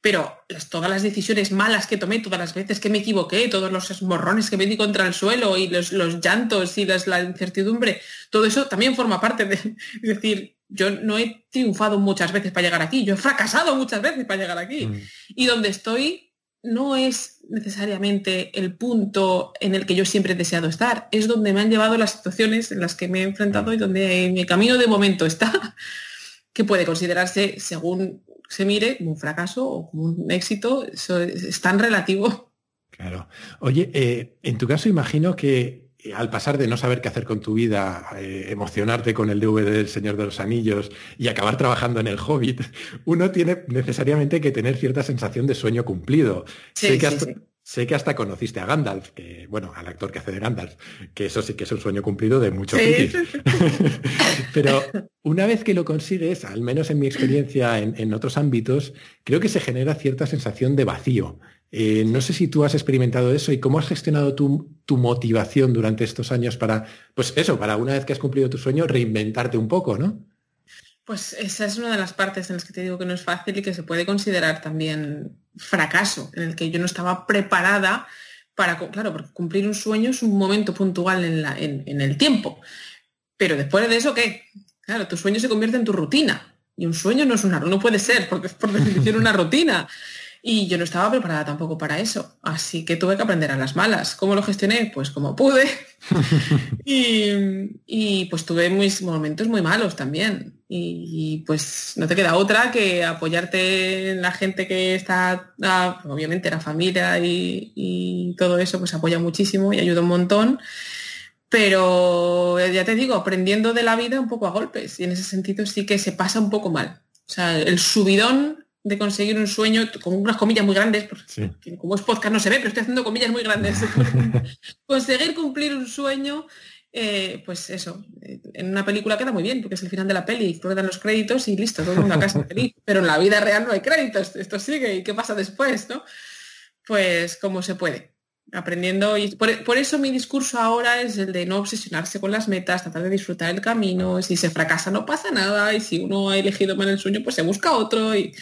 Pero todas las decisiones malas que tomé, todas las veces que me equivoqué, todos los morrones que me di contra el suelo y los, llantos y la incertidumbre, todo eso también forma parte de... (laughs) Es decir, yo no he triunfado muchas veces para llegar aquí, yo he fracasado muchas veces para llegar aquí. Mm. Y donde estoy no es necesariamente el punto en el que yo siempre he deseado estar, es donde me han llevado las situaciones en las que me he enfrentado y donde mi camino de momento está, (laughs) que puede considerarse, según se mire, como un fracaso o como un éxito, eso es, tan relativo. Claro. Oye, eh, en tu caso imagino que al pasar de no saber qué hacer con tu vida, eh, emocionarte con el DVD del Señor de los Anillos y acabar trabajando en el Hobbit, (laughs) uno tiene necesariamente que tener cierta sensación de sueño cumplido. sé, que hasta, sé, que hasta, conociste a Gandalf, que, bueno, al actor que hace de Gandalf, que eso sí que es un sueño cumplido de muchos (laughs) Pero una vez que lo consigues, al menos en mi experiencia en, en otros ámbitos, creo que se genera cierta sensación de vacío eh, no sé si tú has experimentado eso y cómo has gestionado tu, motivación durante estos años para, pues eso, para una vez que has cumplido tu sueño, reinventarte un poco, ¿no? Pues esa es una de las partes en las que te digo que no es fácil y que se puede considerar también fracaso, en el que yo no estaba preparada para, claro, porque cumplir un sueño es un momento puntual en, el tiempo. Pero después de eso, ¿qué? Claro, tu sueño se convierte en tu rutina. Y un sueño no es una, no puede ser, porque es por definición una (laughs) rutina. Y yo no estaba preparada tampoco para eso, así que tuve que aprender a las malas. ¿Cómo lo gestioné? Pues como pude. (laughs) y, pues tuve mis momentos muy malos también. Y, pues no te queda otra que apoyarte en la gente que está, ah, obviamente la familia y, y todo eso, pues apoya muchísimo y ayuda un montón. Pero ya te digo, aprendiendo de la vida un poco a golpes. Y en ese sentido sí que se pasa un poco mal. O sea, el subidón de conseguir un sueño, con unas comillas muy grandes, porque como es podcast no se ve, pero estoy haciendo comillas muy grandes. (laughs) conseguir cumplir un sueño, eh, pues eso, eh, en una película queda muy bien, porque es el final de la peli, dan los créditos y listo, todo el mundo a casa (laughs) feliz. Pero en la vida real no hay créditos, esto sigue, ¿y qué pasa después? ¿no? Pues como se puede. aprendiendo y por, eso mi discurso ahora es el de no obsesionarse con las metas, tratar de disfrutar el camino, si se fracasa no pasa nada y si uno ha elegido mal el sueño pues se busca otro y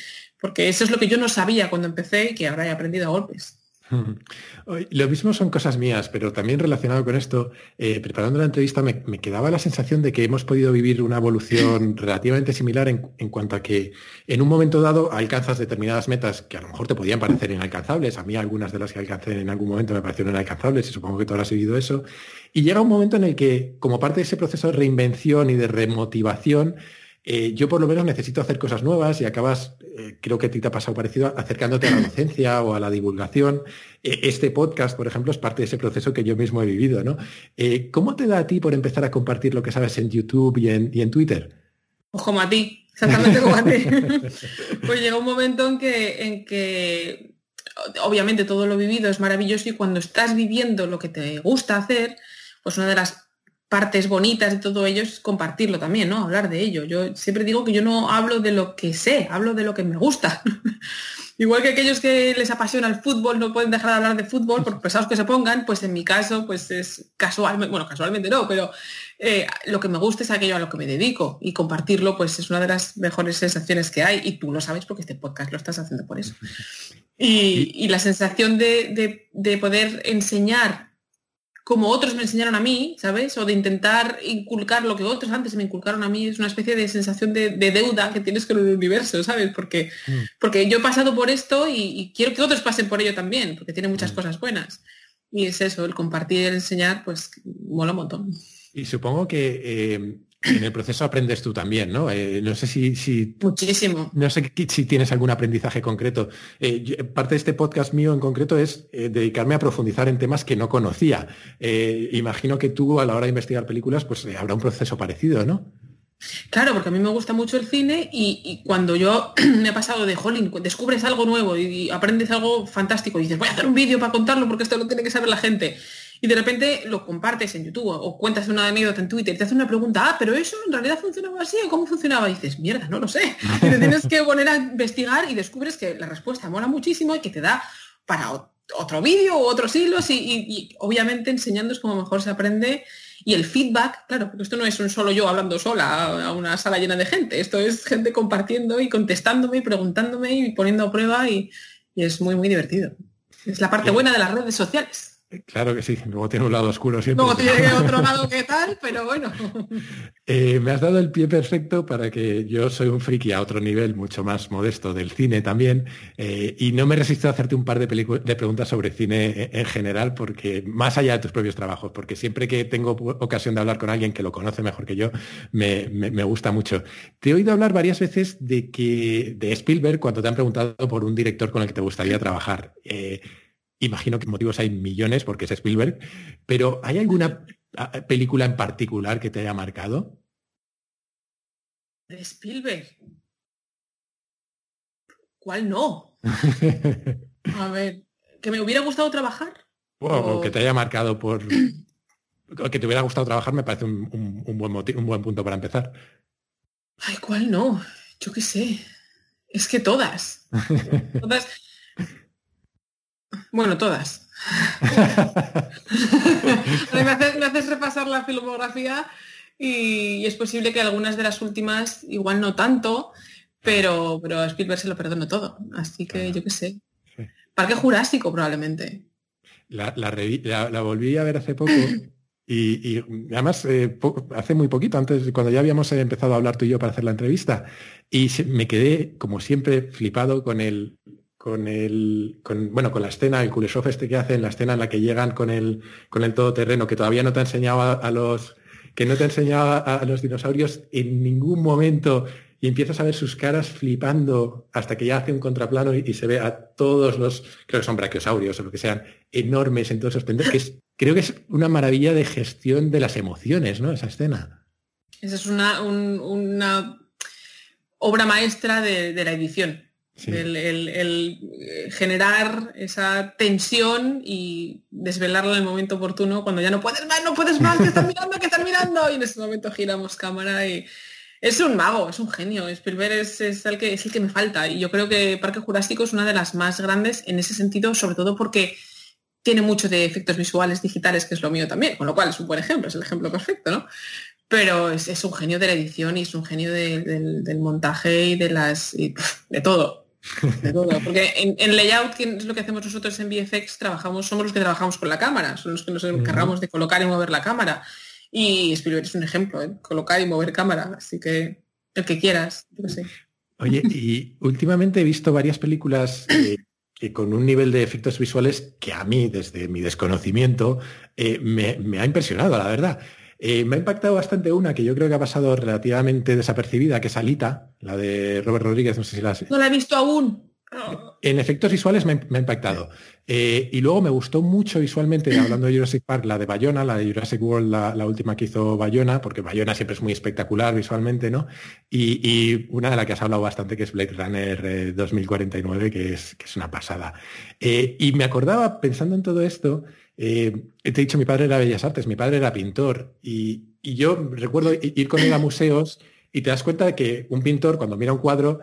porque eso es lo que yo no sabía cuando empecé y que ahora he aprendido a golpes. (laughs) Lo mismo son cosas mías, pero también relacionado con esto, eh, preparando la entrevista me, quedaba la sensación de que hemos podido vivir una evolución (laughs) relativamente similar en, cuanto a que en un momento dado alcanzas determinadas metas que a lo mejor te podían parecer inalcanzables. A mí algunas de las que alcancé en algún momento me parecieron inalcanzables y supongo que tú has vivido eso. Y llega un momento en el que, como parte de ese proceso de reinvención y de remotivación, eh, yo por lo menos necesito hacer cosas nuevas y acabas, eh, creo que a ti te ha pasado parecido, acercándote a la docencia o a la divulgación. E, este podcast, por ejemplo, es parte de ese proceso que yo mismo he vivido. ¿no? Eh, ¿Cómo te da a ti por empezar a compartir lo que sabes en YouTube y en, y en Twitter? Pues como a ti, exactamente como a ti. (laughs) pues llega un momento en que, en que obviamente todo lo vivido es maravilloso y cuando estás viviendo lo que te gusta hacer, pues una de las partes bonitas de todo ello es compartirlo también, ¿no? Hablar de ello. Yo siempre digo que yo no hablo de lo que sé, hablo de lo que me gusta. (laughs) Igual que aquellos que les apasiona el fútbol no pueden dejar de hablar de fútbol por pesados que se pongan, pues en mi caso, pues es casualmente, bueno, casualmente no, pero eh, lo que me gusta es aquello a lo que me dedico y compartirlo, pues es una de las mejores sensaciones que hay y tú lo sabes porque este podcast lo estás haciendo por eso. (laughs) Y, la sensación de, de poder enseñar como otros me enseñaron a mí, ¿sabes? O de intentar inculcar lo que otros antes me inculcaron a mí, es una especie de sensación de, deuda que tienes con el universo, ¿sabes? Porque, mm. porque yo he pasado por esto y, quiero que otros pasen por ello también, porque tiene muchas mm. cosas buenas. Y es eso, el compartir el enseñar, pues mola un montón. Y supongo que eh, en el proceso aprendes tú también, ¿no? Eh, no sé si, Muchísimo. No sé si tienes algún aprendizaje concreto. Eh, parte de este podcast mío en concreto es eh, dedicarme a profundizar en temas que no conocía. imagino que tú a la hora de investigar películas, pues habrá un proceso parecido, ¿no? Claro, porque a mí me gusta mucho el cine y, cuando yo (clears throat) me ha pasado de Holling, descubres algo nuevo y, aprendes algo fantástico y dices, voy a hacer un vídeo para contarlo porque esto lo tiene que saber la gente y de repente lo compartes en YouTube o cuentas una anécdota en Twitter y te hace una pregunta, ah, pero eso en realidad funcionaba así, ¿o cómo funcionaba? Y dices, mierda, no lo sé. (laughs) Y te tienes que poner a investigar y descubres que la respuesta mola muchísimo y que te da para otro vídeo o otros hilos y, obviamente enseñando es como mejor se aprende y el feedback, claro, porque esto no es un solo yo hablando sola a una sala llena de gente, esto es gente compartiendo y contestándome y preguntándome y poniendo a prueba y, y es muy, muy divertido. Es la parte buena de las redes sociales. Claro que sí, luego tiene un lado oscuro siempre. Luego tiene otro lado que tal, pero bueno. (laughs) Eh, me has dado el pie perfecto para que yo soy un friki a otro nivel, mucho más modesto, del cine también, eh, y no me resisto a hacerte un par de, de, preguntas sobre cine en general, porque más allá de tus propios trabajos, porque siempre que tengo ocasión de hablar con alguien que lo conoce mejor que yo, me, gusta mucho. Te he oído hablar varias veces de que de Spielberg cuando te han preguntado por un director con el que te gustaría trabajar. Eh, Imagino que motivos hay millones porque es Spielberg, pero ¿hay alguna película en particular que te haya marcado? De Spielberg. ¿Cuál no? (laughs) A ver, que me hubiera gustado trabajar. o... que te haya marcado por... que te hubiera gustado trabajar me parece un, buen un buen punto para empezar. Ay, ¿cuál no? Yo qué sé. Es que todas. (laughs) todas. Bueno, todas. (laughs) me, haces, repasar la filmografía y, es posible que algunas de las últimas, igual no tanto, pero, pero a Spielberg se lo perdono todo. Así que yo qué sé. Parque Jurásico probablemente. La, la, volví a ver hace poco (clears throat) y, además eh, hace muy poquito, antes cuando ya habíamos empezado a hablar tú y yo para hacer la entrevista, y me quedé, como siempre, flipado con el, con el, con, bueno, con la escena, el Kuleshov este que hacen, la escena en la que llegan con el, con el todoterreno, que todavía no te enseñaba a los, que no te enseñaba a los dinosaurios en ningún momento y empiezas a ver sus caras flipando hasta que ya hace un contraplano y, se ve a todos los, creo que son brachiosaurios o lo que sean, enormes en todos esos pendejos, que es, creo que es una maravilla de gestión de las emociones, ¿no? Esa escena. Esa es una, una obra maestra de la edición. El, eh, generar esa tensión y desvelarla en el momento oportuno cuando ya no puedes más, no puedes más, que estás mirando, que estás mirando. Y en ese momento giramos cámara y es un mago, es un genio. Spielberg es, es, el que, es el que me falta. Y yo creo que Parque Jurásico es una de las más grandes en ese sentido, sobre todo porque tiene mucho de efectos visuales digitales, que es lo mío también, con lo cual es un buen ejemplo, es el ejemplo perfecto, ¿no? Pero es, un genio de la edición y es un genio del montaje y de las de todo. De todo. Porque (laughs) en, layout, que es lo que hacemos nosotros en VFX, trabajamos, somos los que trabajamos con la cámara, son los que nos encargamos de colocar y mover la cámara. Y Spielberg es un ejemplo, ¿eh? colocar y mover cámara, así que el que quieras, yo sé. Oye, y últimamente he visto varias películas eh, que con un nivel de efectos visuales que a mí, desde mi desconocimiento, eh, me, ha impresionado, la verdad. Eh, me ha impactado bastante una que yo creo que ha pasado relativamente desapercibida, que es Alita, la de Robert Rodríguez, no sé si la No la he visto aún. En efectos visuales me, ha impactado. Eh, y luego me gustó mucho visualmente, (clears throat) hablando de Jurassic Park, la de Bayona, la de Jurassic World, la, última que hizo Bayona, porque Bayona siempre es muy espectacular visualmente, ¿no? Y, una de las que has hablado bastante, que es Blade Runner 2049, eh, que es, que es una pasada. Eh, y me acordaba, pensando en todo esto, te he dicho, mi padre era Bellas Artes, mi padre era pintor, y, y yo recuerdo ir con él a museos y te das cuenta de que un pintor, cuando mira un cuadro,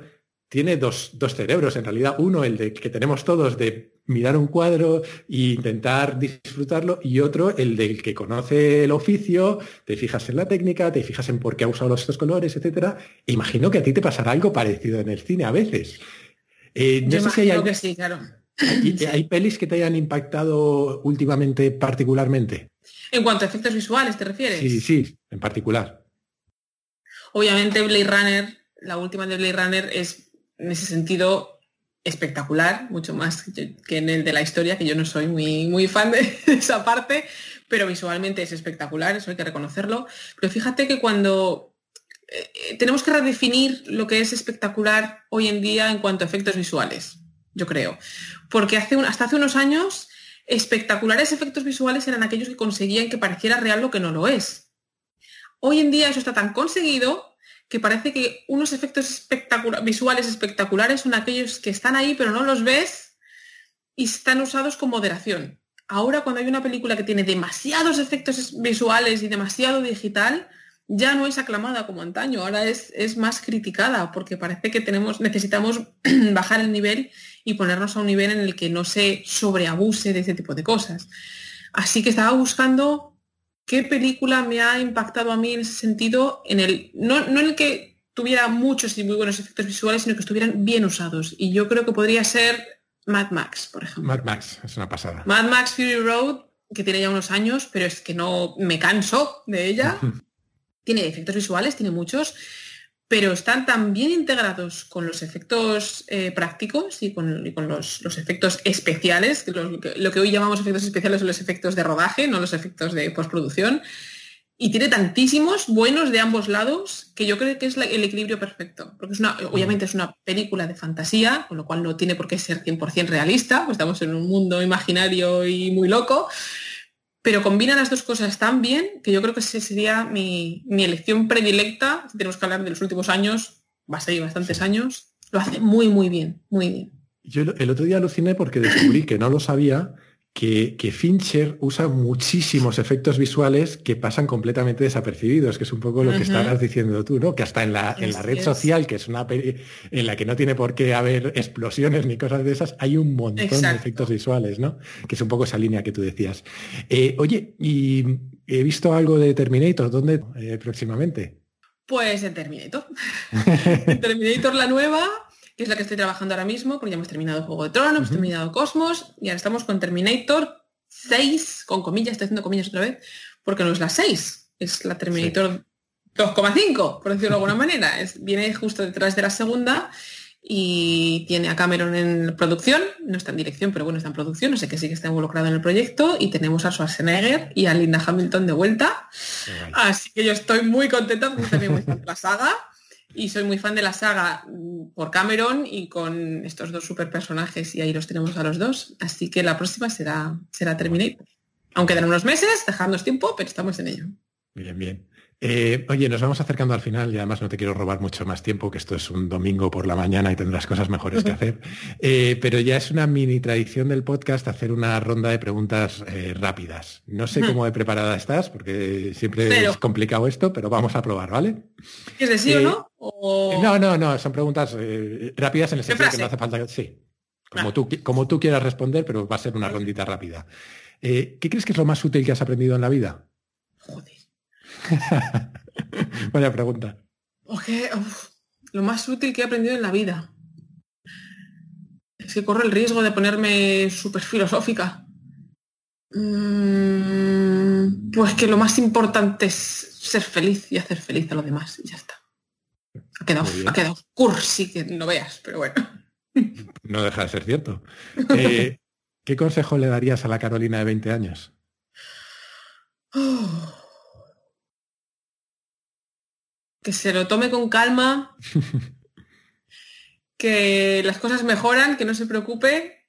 tiene dos, cerebros, en realidad. Uno, el de que tenemos todos de mirar un cuadro e intentar disfrutarlo, y otro, el del que conoce el oficio, te fijas en la técnica, te fijas en por qué ha usado los estos colores, etc. imagino que a ti te pasará algo parecido en el cine a veces. Eh, no sé si hay, que sí, claro. ¿Hay, pelis que te hayan impactado últimamente particularmente? En cuanto a efectos visuales, ¿te refieres? Sí, sí, en particular. Obviamente Blade Runner, la última de Blade Runner es en ese sentido espectacular, mucho más que en el de la historia, que yo no soy muy, muy fan (laughs) de esa parte, pero visualmente es espectacular, eso hay que reconocerlo. Pero fíjate que cuando eh, tenemos que redefinir lo que es espectacular hoy en día en cuanto a efectos visuales, yo creo. Porque hace hasta hace unos años espectaculares efectos visuales eran aquellos que conseguían que pareciera real lo que no lo es. Hoy en día eso está tan conseguido que parece que unos efectos visuales espectaculares son aquellos que están ahí pero no los ves y están usados con moderación. Ahora cuando hay una película que tiene demasiados efectos visuales y demasiado digital, ya no es aclamada como antaño, ahora es, es más criticada porque parece que tenemos, necesitamos (clears throat) bajar el nivel y ponernos a un nivel en el que no se sobreabuse de ese tipo de cosas. Así que estaba buscando ¿qué película me ha impactado a mí en ese sentido? En el, no, en el que tuviera muchos y muy buenos efectos visuales, sino que estuvieran bien usados. Y yo creo que podría ser Mad Max, por ejemplo. Mad Max, es una pasada. Mad Max Fury Road, que tiene ya unos años, pero es que no me canso de ella. (laughs) tiene efectos visuales, tiene muchos, pero están tan bien integrados con los efectos eh, prácticos y con, los, efectos especiales, que lo, que hoy llamamos efectos especiales son los efectos de rodaje, no los efectos de postproducción, y tiene tantísimos buenos de ambos lados que yo creo que es el equilibrio perfecto. Porque es una, obviamente es una película de fantasía, con lo cual no tiene por qué ser 100% realista, pues estamos en un mundo imaginario y muy loco, pero combina las dos cosas tan bien que yo creo que esa sería mi, elección predilecta. Si tenemos que hablar de los últimos años, va a ser bastantes años, lo hace muy, muy bien, muy bien. Yo el otro día aluciné porque descubrí que no lo sabía, que, Fincher usa muchísimos efectos visuales que pasan completamente desapercibidos, que es un poco lo que estabas diciendo tú, ¿no? Que hasta en la, en la red social, que es una en la que no tiene por qué haber explosiones ni cosas de esas, hay un montón de efectos visuales, ¿no? Que es un poco esa línea que tú decías. Eh, oye, y he visto algo de Terminator, ¿dónde eh, próximamente? Pues en Terminator. (laughs) en Terminator la nueva es la que estoy trabajando ahora mismo, porque ya hemos terminado Juego de Tronos, hemos terminado Cosmos, y ahora estamos con Terminator 6, con comillas, estoy haciendo comillas otra vez, porque no es la 6, es la Terminator 2,5, por decirlo de alguna manera. viene justo detrás de la segunda y tiene a Cameron en producción, no está en dirección, pero bueno, está en producción, no sé que sí que está involucrado en el proyecto, y tenemos a Schwarzenegger y a Linda Hamilton de vuelta. Así que yo estoy muy contenta porque también muy la saga y soy muy fan de la saga mm, por Cameron y con estos dos super personajes y ahí los tenemos a los dos. Así que la próxima será, será Terminator. Aunque den unos meses, dejadnos tiempo, pero estamos en ello. Bien, bien. Eh, oye, nos vamos acercando al final y además no te quiero robar mucho más tiempo, que esto es un domingo por la mañana y tendrás cosas mejores que (laughs) hacer. Eh, pero ya es una mini tradición del podcast hacer una ronda de preguntas eh, rápidas. No sé cómo de preparada estás, porque siempre es complicado esto, pero vamos a probar, ¿vale? ¿Es decir o no? No, no, no, son preguntas rápidas en el sentido que no hace falta. Sí. Como, tú, como tú quieras responder, pero va a ser una rondita rápida. ¿Qué crees que es lo más útil que has aprendido en la vida? Joder. (laughs) Vaya pregunta. lo más útil que he aprendido en la vida. Es que corro el riesgo de ponerme súper filosófica. Mm, pues que lo más importante es ser feliz y hacer feliz a los demás y ya está. Ha quedado, ha quedado cursi que no veas, pero bueno. No deja de ser cierto. (laughs) Eh, ¿Qué consejo le darías a la Carolina de 20 años? Que se lo tome con calma, (laughs) que las cosas mejoran, que no se preocupe,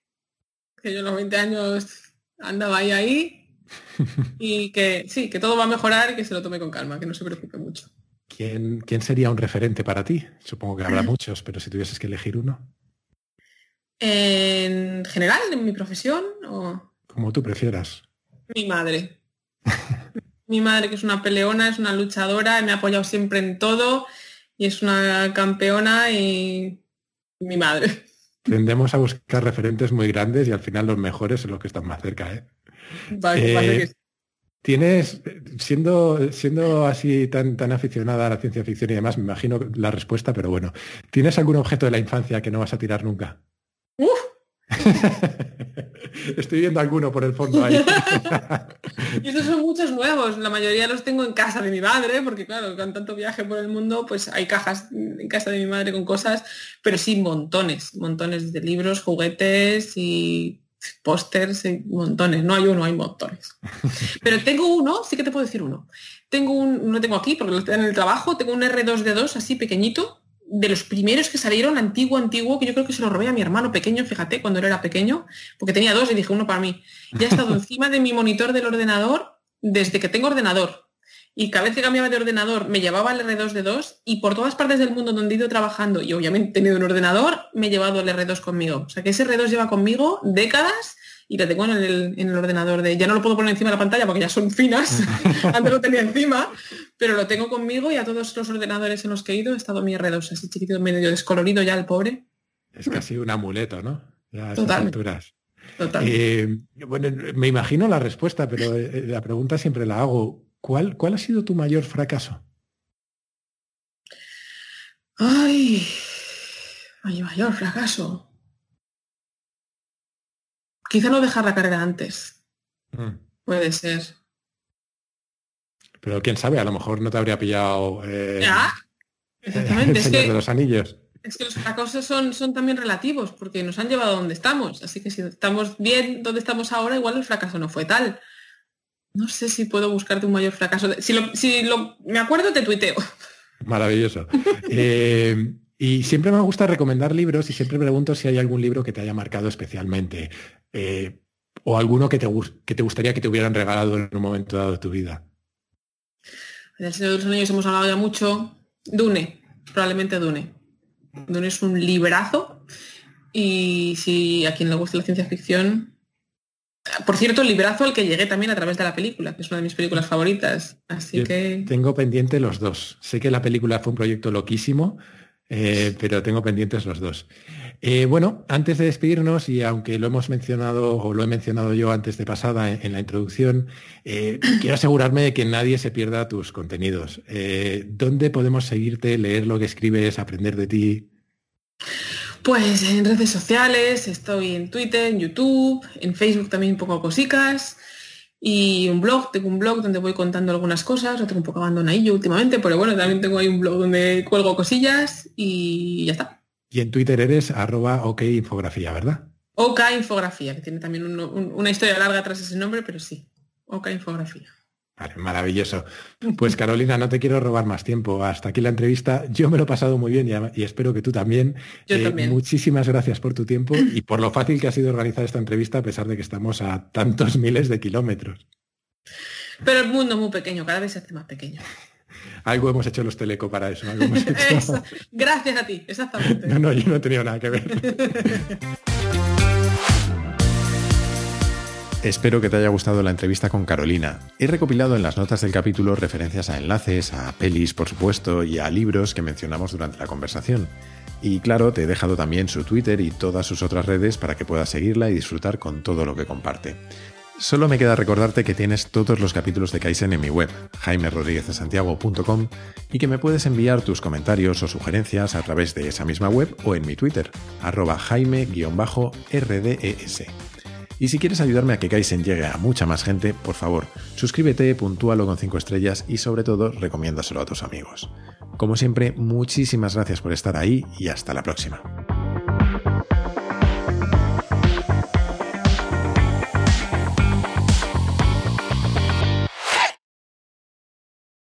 que yo a los 20 años andaba ahí ahí (laughs) y que sí, que todo va a mejorar y que se lo tome con calma, que no se preocupe mucho. ¿Quién, quién sería un referente para ti? Supongo que habrá (laughs) muchos, pero si tuvieses que elegir uno. ¿En general, en mi profesión? O... Como tú prefieras. Mi madre. Mi madre, que es una peleona, es una luchadora, me ha apoyado siempre en todo y es una campeona y mi madre. Tendemos a buscar referentes muy grandes y al final los mejores son los que están más cerca. ¿eh? eh tienes, siendo, siendo así tan, tan aficionada a la ciencia ficción y demás, me imagino la respuesta, pero bueno, ¿tienes algún objeto de la infancia que no vas a tirar nunca? (laughs) Estoy viendo alguno por el fondo ahí. (laughs) y estos son muchos nuevos. La mayoría los tengo en casa de mi madre, porque claro, con tanto viaje por el mundo, pues hay cajas en casa de mi madre con cosas, pero sí montones, montones de libros, juguetes y pósters, montones. No hay uno, hay montones. Pero tengo uno, sí que te puedo decir uno. Tengo un, no tengo aquí porque lo tengo en el trabajo, tengo un R2D2 así pequeñito, de los primeros que salieron, antiguo, antiguo, que yo creo que se lo robé a mi hermano pequeño, fíjate, cuando él era pequeño, porque tenía dos y dije uno para mí. Ya ha estado (laughs) encima de mi monitor del ordenador desde que tengo ordenador. Y cada vez que cambiaba de ordenador me llevaba el R2D2 y por todas partes del mundo donde he ido trabajando y obviamente he tenido un ordenador, me he llevado el R2 conmigo. O sea que ese R2 lleva conmigo décadas y lo tengo en el, ordenador de... Ya no lo puedo poner encima de la pantalla porque ya son finas, (laughs) antes lo tenía encima, pero lo tengo conmigo y a todos los ordenadores en los que he ido he estado mi R2, así chiquitito, medio descolorido ya el pobre. Es casi un amuleto, ¿no? Ya Total. Total. Eh, bueno, me imagino la respuesta, pero eh, la pregunta siempre la hago. ¿Cuál, ¿Cuál ha sido tu mayor fracaso? Ay, mi mayor fracaso. Quizá no dejar la carrera antes. Mm. Puede ser. Pero quién sabe, a lo mejor no te habría pillado. Eh, ¿Ya? Exactamente. (laughs) es que, de los anillos. Es que los fracasos son, son también relativos, porque nos han llevado a donde estamos. Así que si estamos bien donde estamos ahora, igual el fracaso no fue tal. No sé si puedo buscarte un mayor fracaso. Si, lo, si lo, me acuerdo, te tuiteo. Maravilloso. (laughs) Eh, y siempre me gusta recomendar libros y siempre pregunto si hay algún libro que te haya marcado especialmente. Eh, o alguno que te, que te gustaría que te hubieran regalado en un momento dado de tu vida. En el Señor de los Anillos hemos hablado ya mucho. Dune, probablemente Dune. Dune es un librazo y si a quien le gusta la ciencia ficción, por cierto, el librazo al que llegué también a través de la película, que es una de mis películas favoritas. Así que. Tengo pendiente los dos. Sé que la película fue un proyecto loquísimo, eh, pero tengo pendientes los dos. Eh, bueno, antes de despedirnos, y aunque lo hemos mencionado o lo he mencionado yo antes de pasada en, la introducción, eh, (clears throat) quiero asegurarme de que nadie se pierda tus contenidos. ¿Dónde podemos seguirte, leer lo que escribes, aprender de ti? Pues en redes sociales, estoy en Twitter, en YouTube, en Facebook también un poco cosicas. Y un blog, tengo un blog donde voy contando algunas cosas, lo tengo un poco abandonadillo últimamente, pero bueno, también tengo ahí un blog donde cuelgo cosillas y ya está. Y en Twitter eres arroba ok infografía, ¿verdad? OK infografía, que tiene también una historia larga tras ese nombre, pero sí, OK infografía maravilloso. Pues Carolina, no te quiero robar más tiempo. Hasta aquí la entrevista. Yo me lo he pasado muy bien y, espero que tú también. Yo eh, también. Muchísimas gracias por tu tiempo y por lo fácil que ha sido organizar esta entrevista a pesar de que estamos a tantos (laughs) miles de kilómetros. Pero el mundo es muy pequeño, cada vez se hace más pequeño. (laughs) Algo hemos hecho los Teleco para eso. (laughs) Gracias a ti, exactamente. No, no, yo no he tenido nada que ver. Espero que te haya gustado la entrevista con Carolina. He recopilado en las notas del capítulo referencias a enlaces, a pelis, por supuesto, y a libros que mencionamos durante la conversación. Y claro, te he dejado también su Twitter y todas sus otras redes para que puedas seguirla y disfrutar con todo lo que comparte. Solo me queda recordarte que tienes todos los capítulos de Kaizen en mi web, jaimerodríguezdesantiago.com, y que me puedes enviar tus comentarios o sugerencias a través de esa misma web o en mi Twitter, arroba jaime-rdes. Y si quieres ayudarme a que Kaizen llegue a mucha más gente, por favor, suscríbete, puntúalo con 5 estrellas y sobre todo recomiéndaselo a tus amigos. Como siempre, muchísimas gracias por estar ahí y hasta la próxima.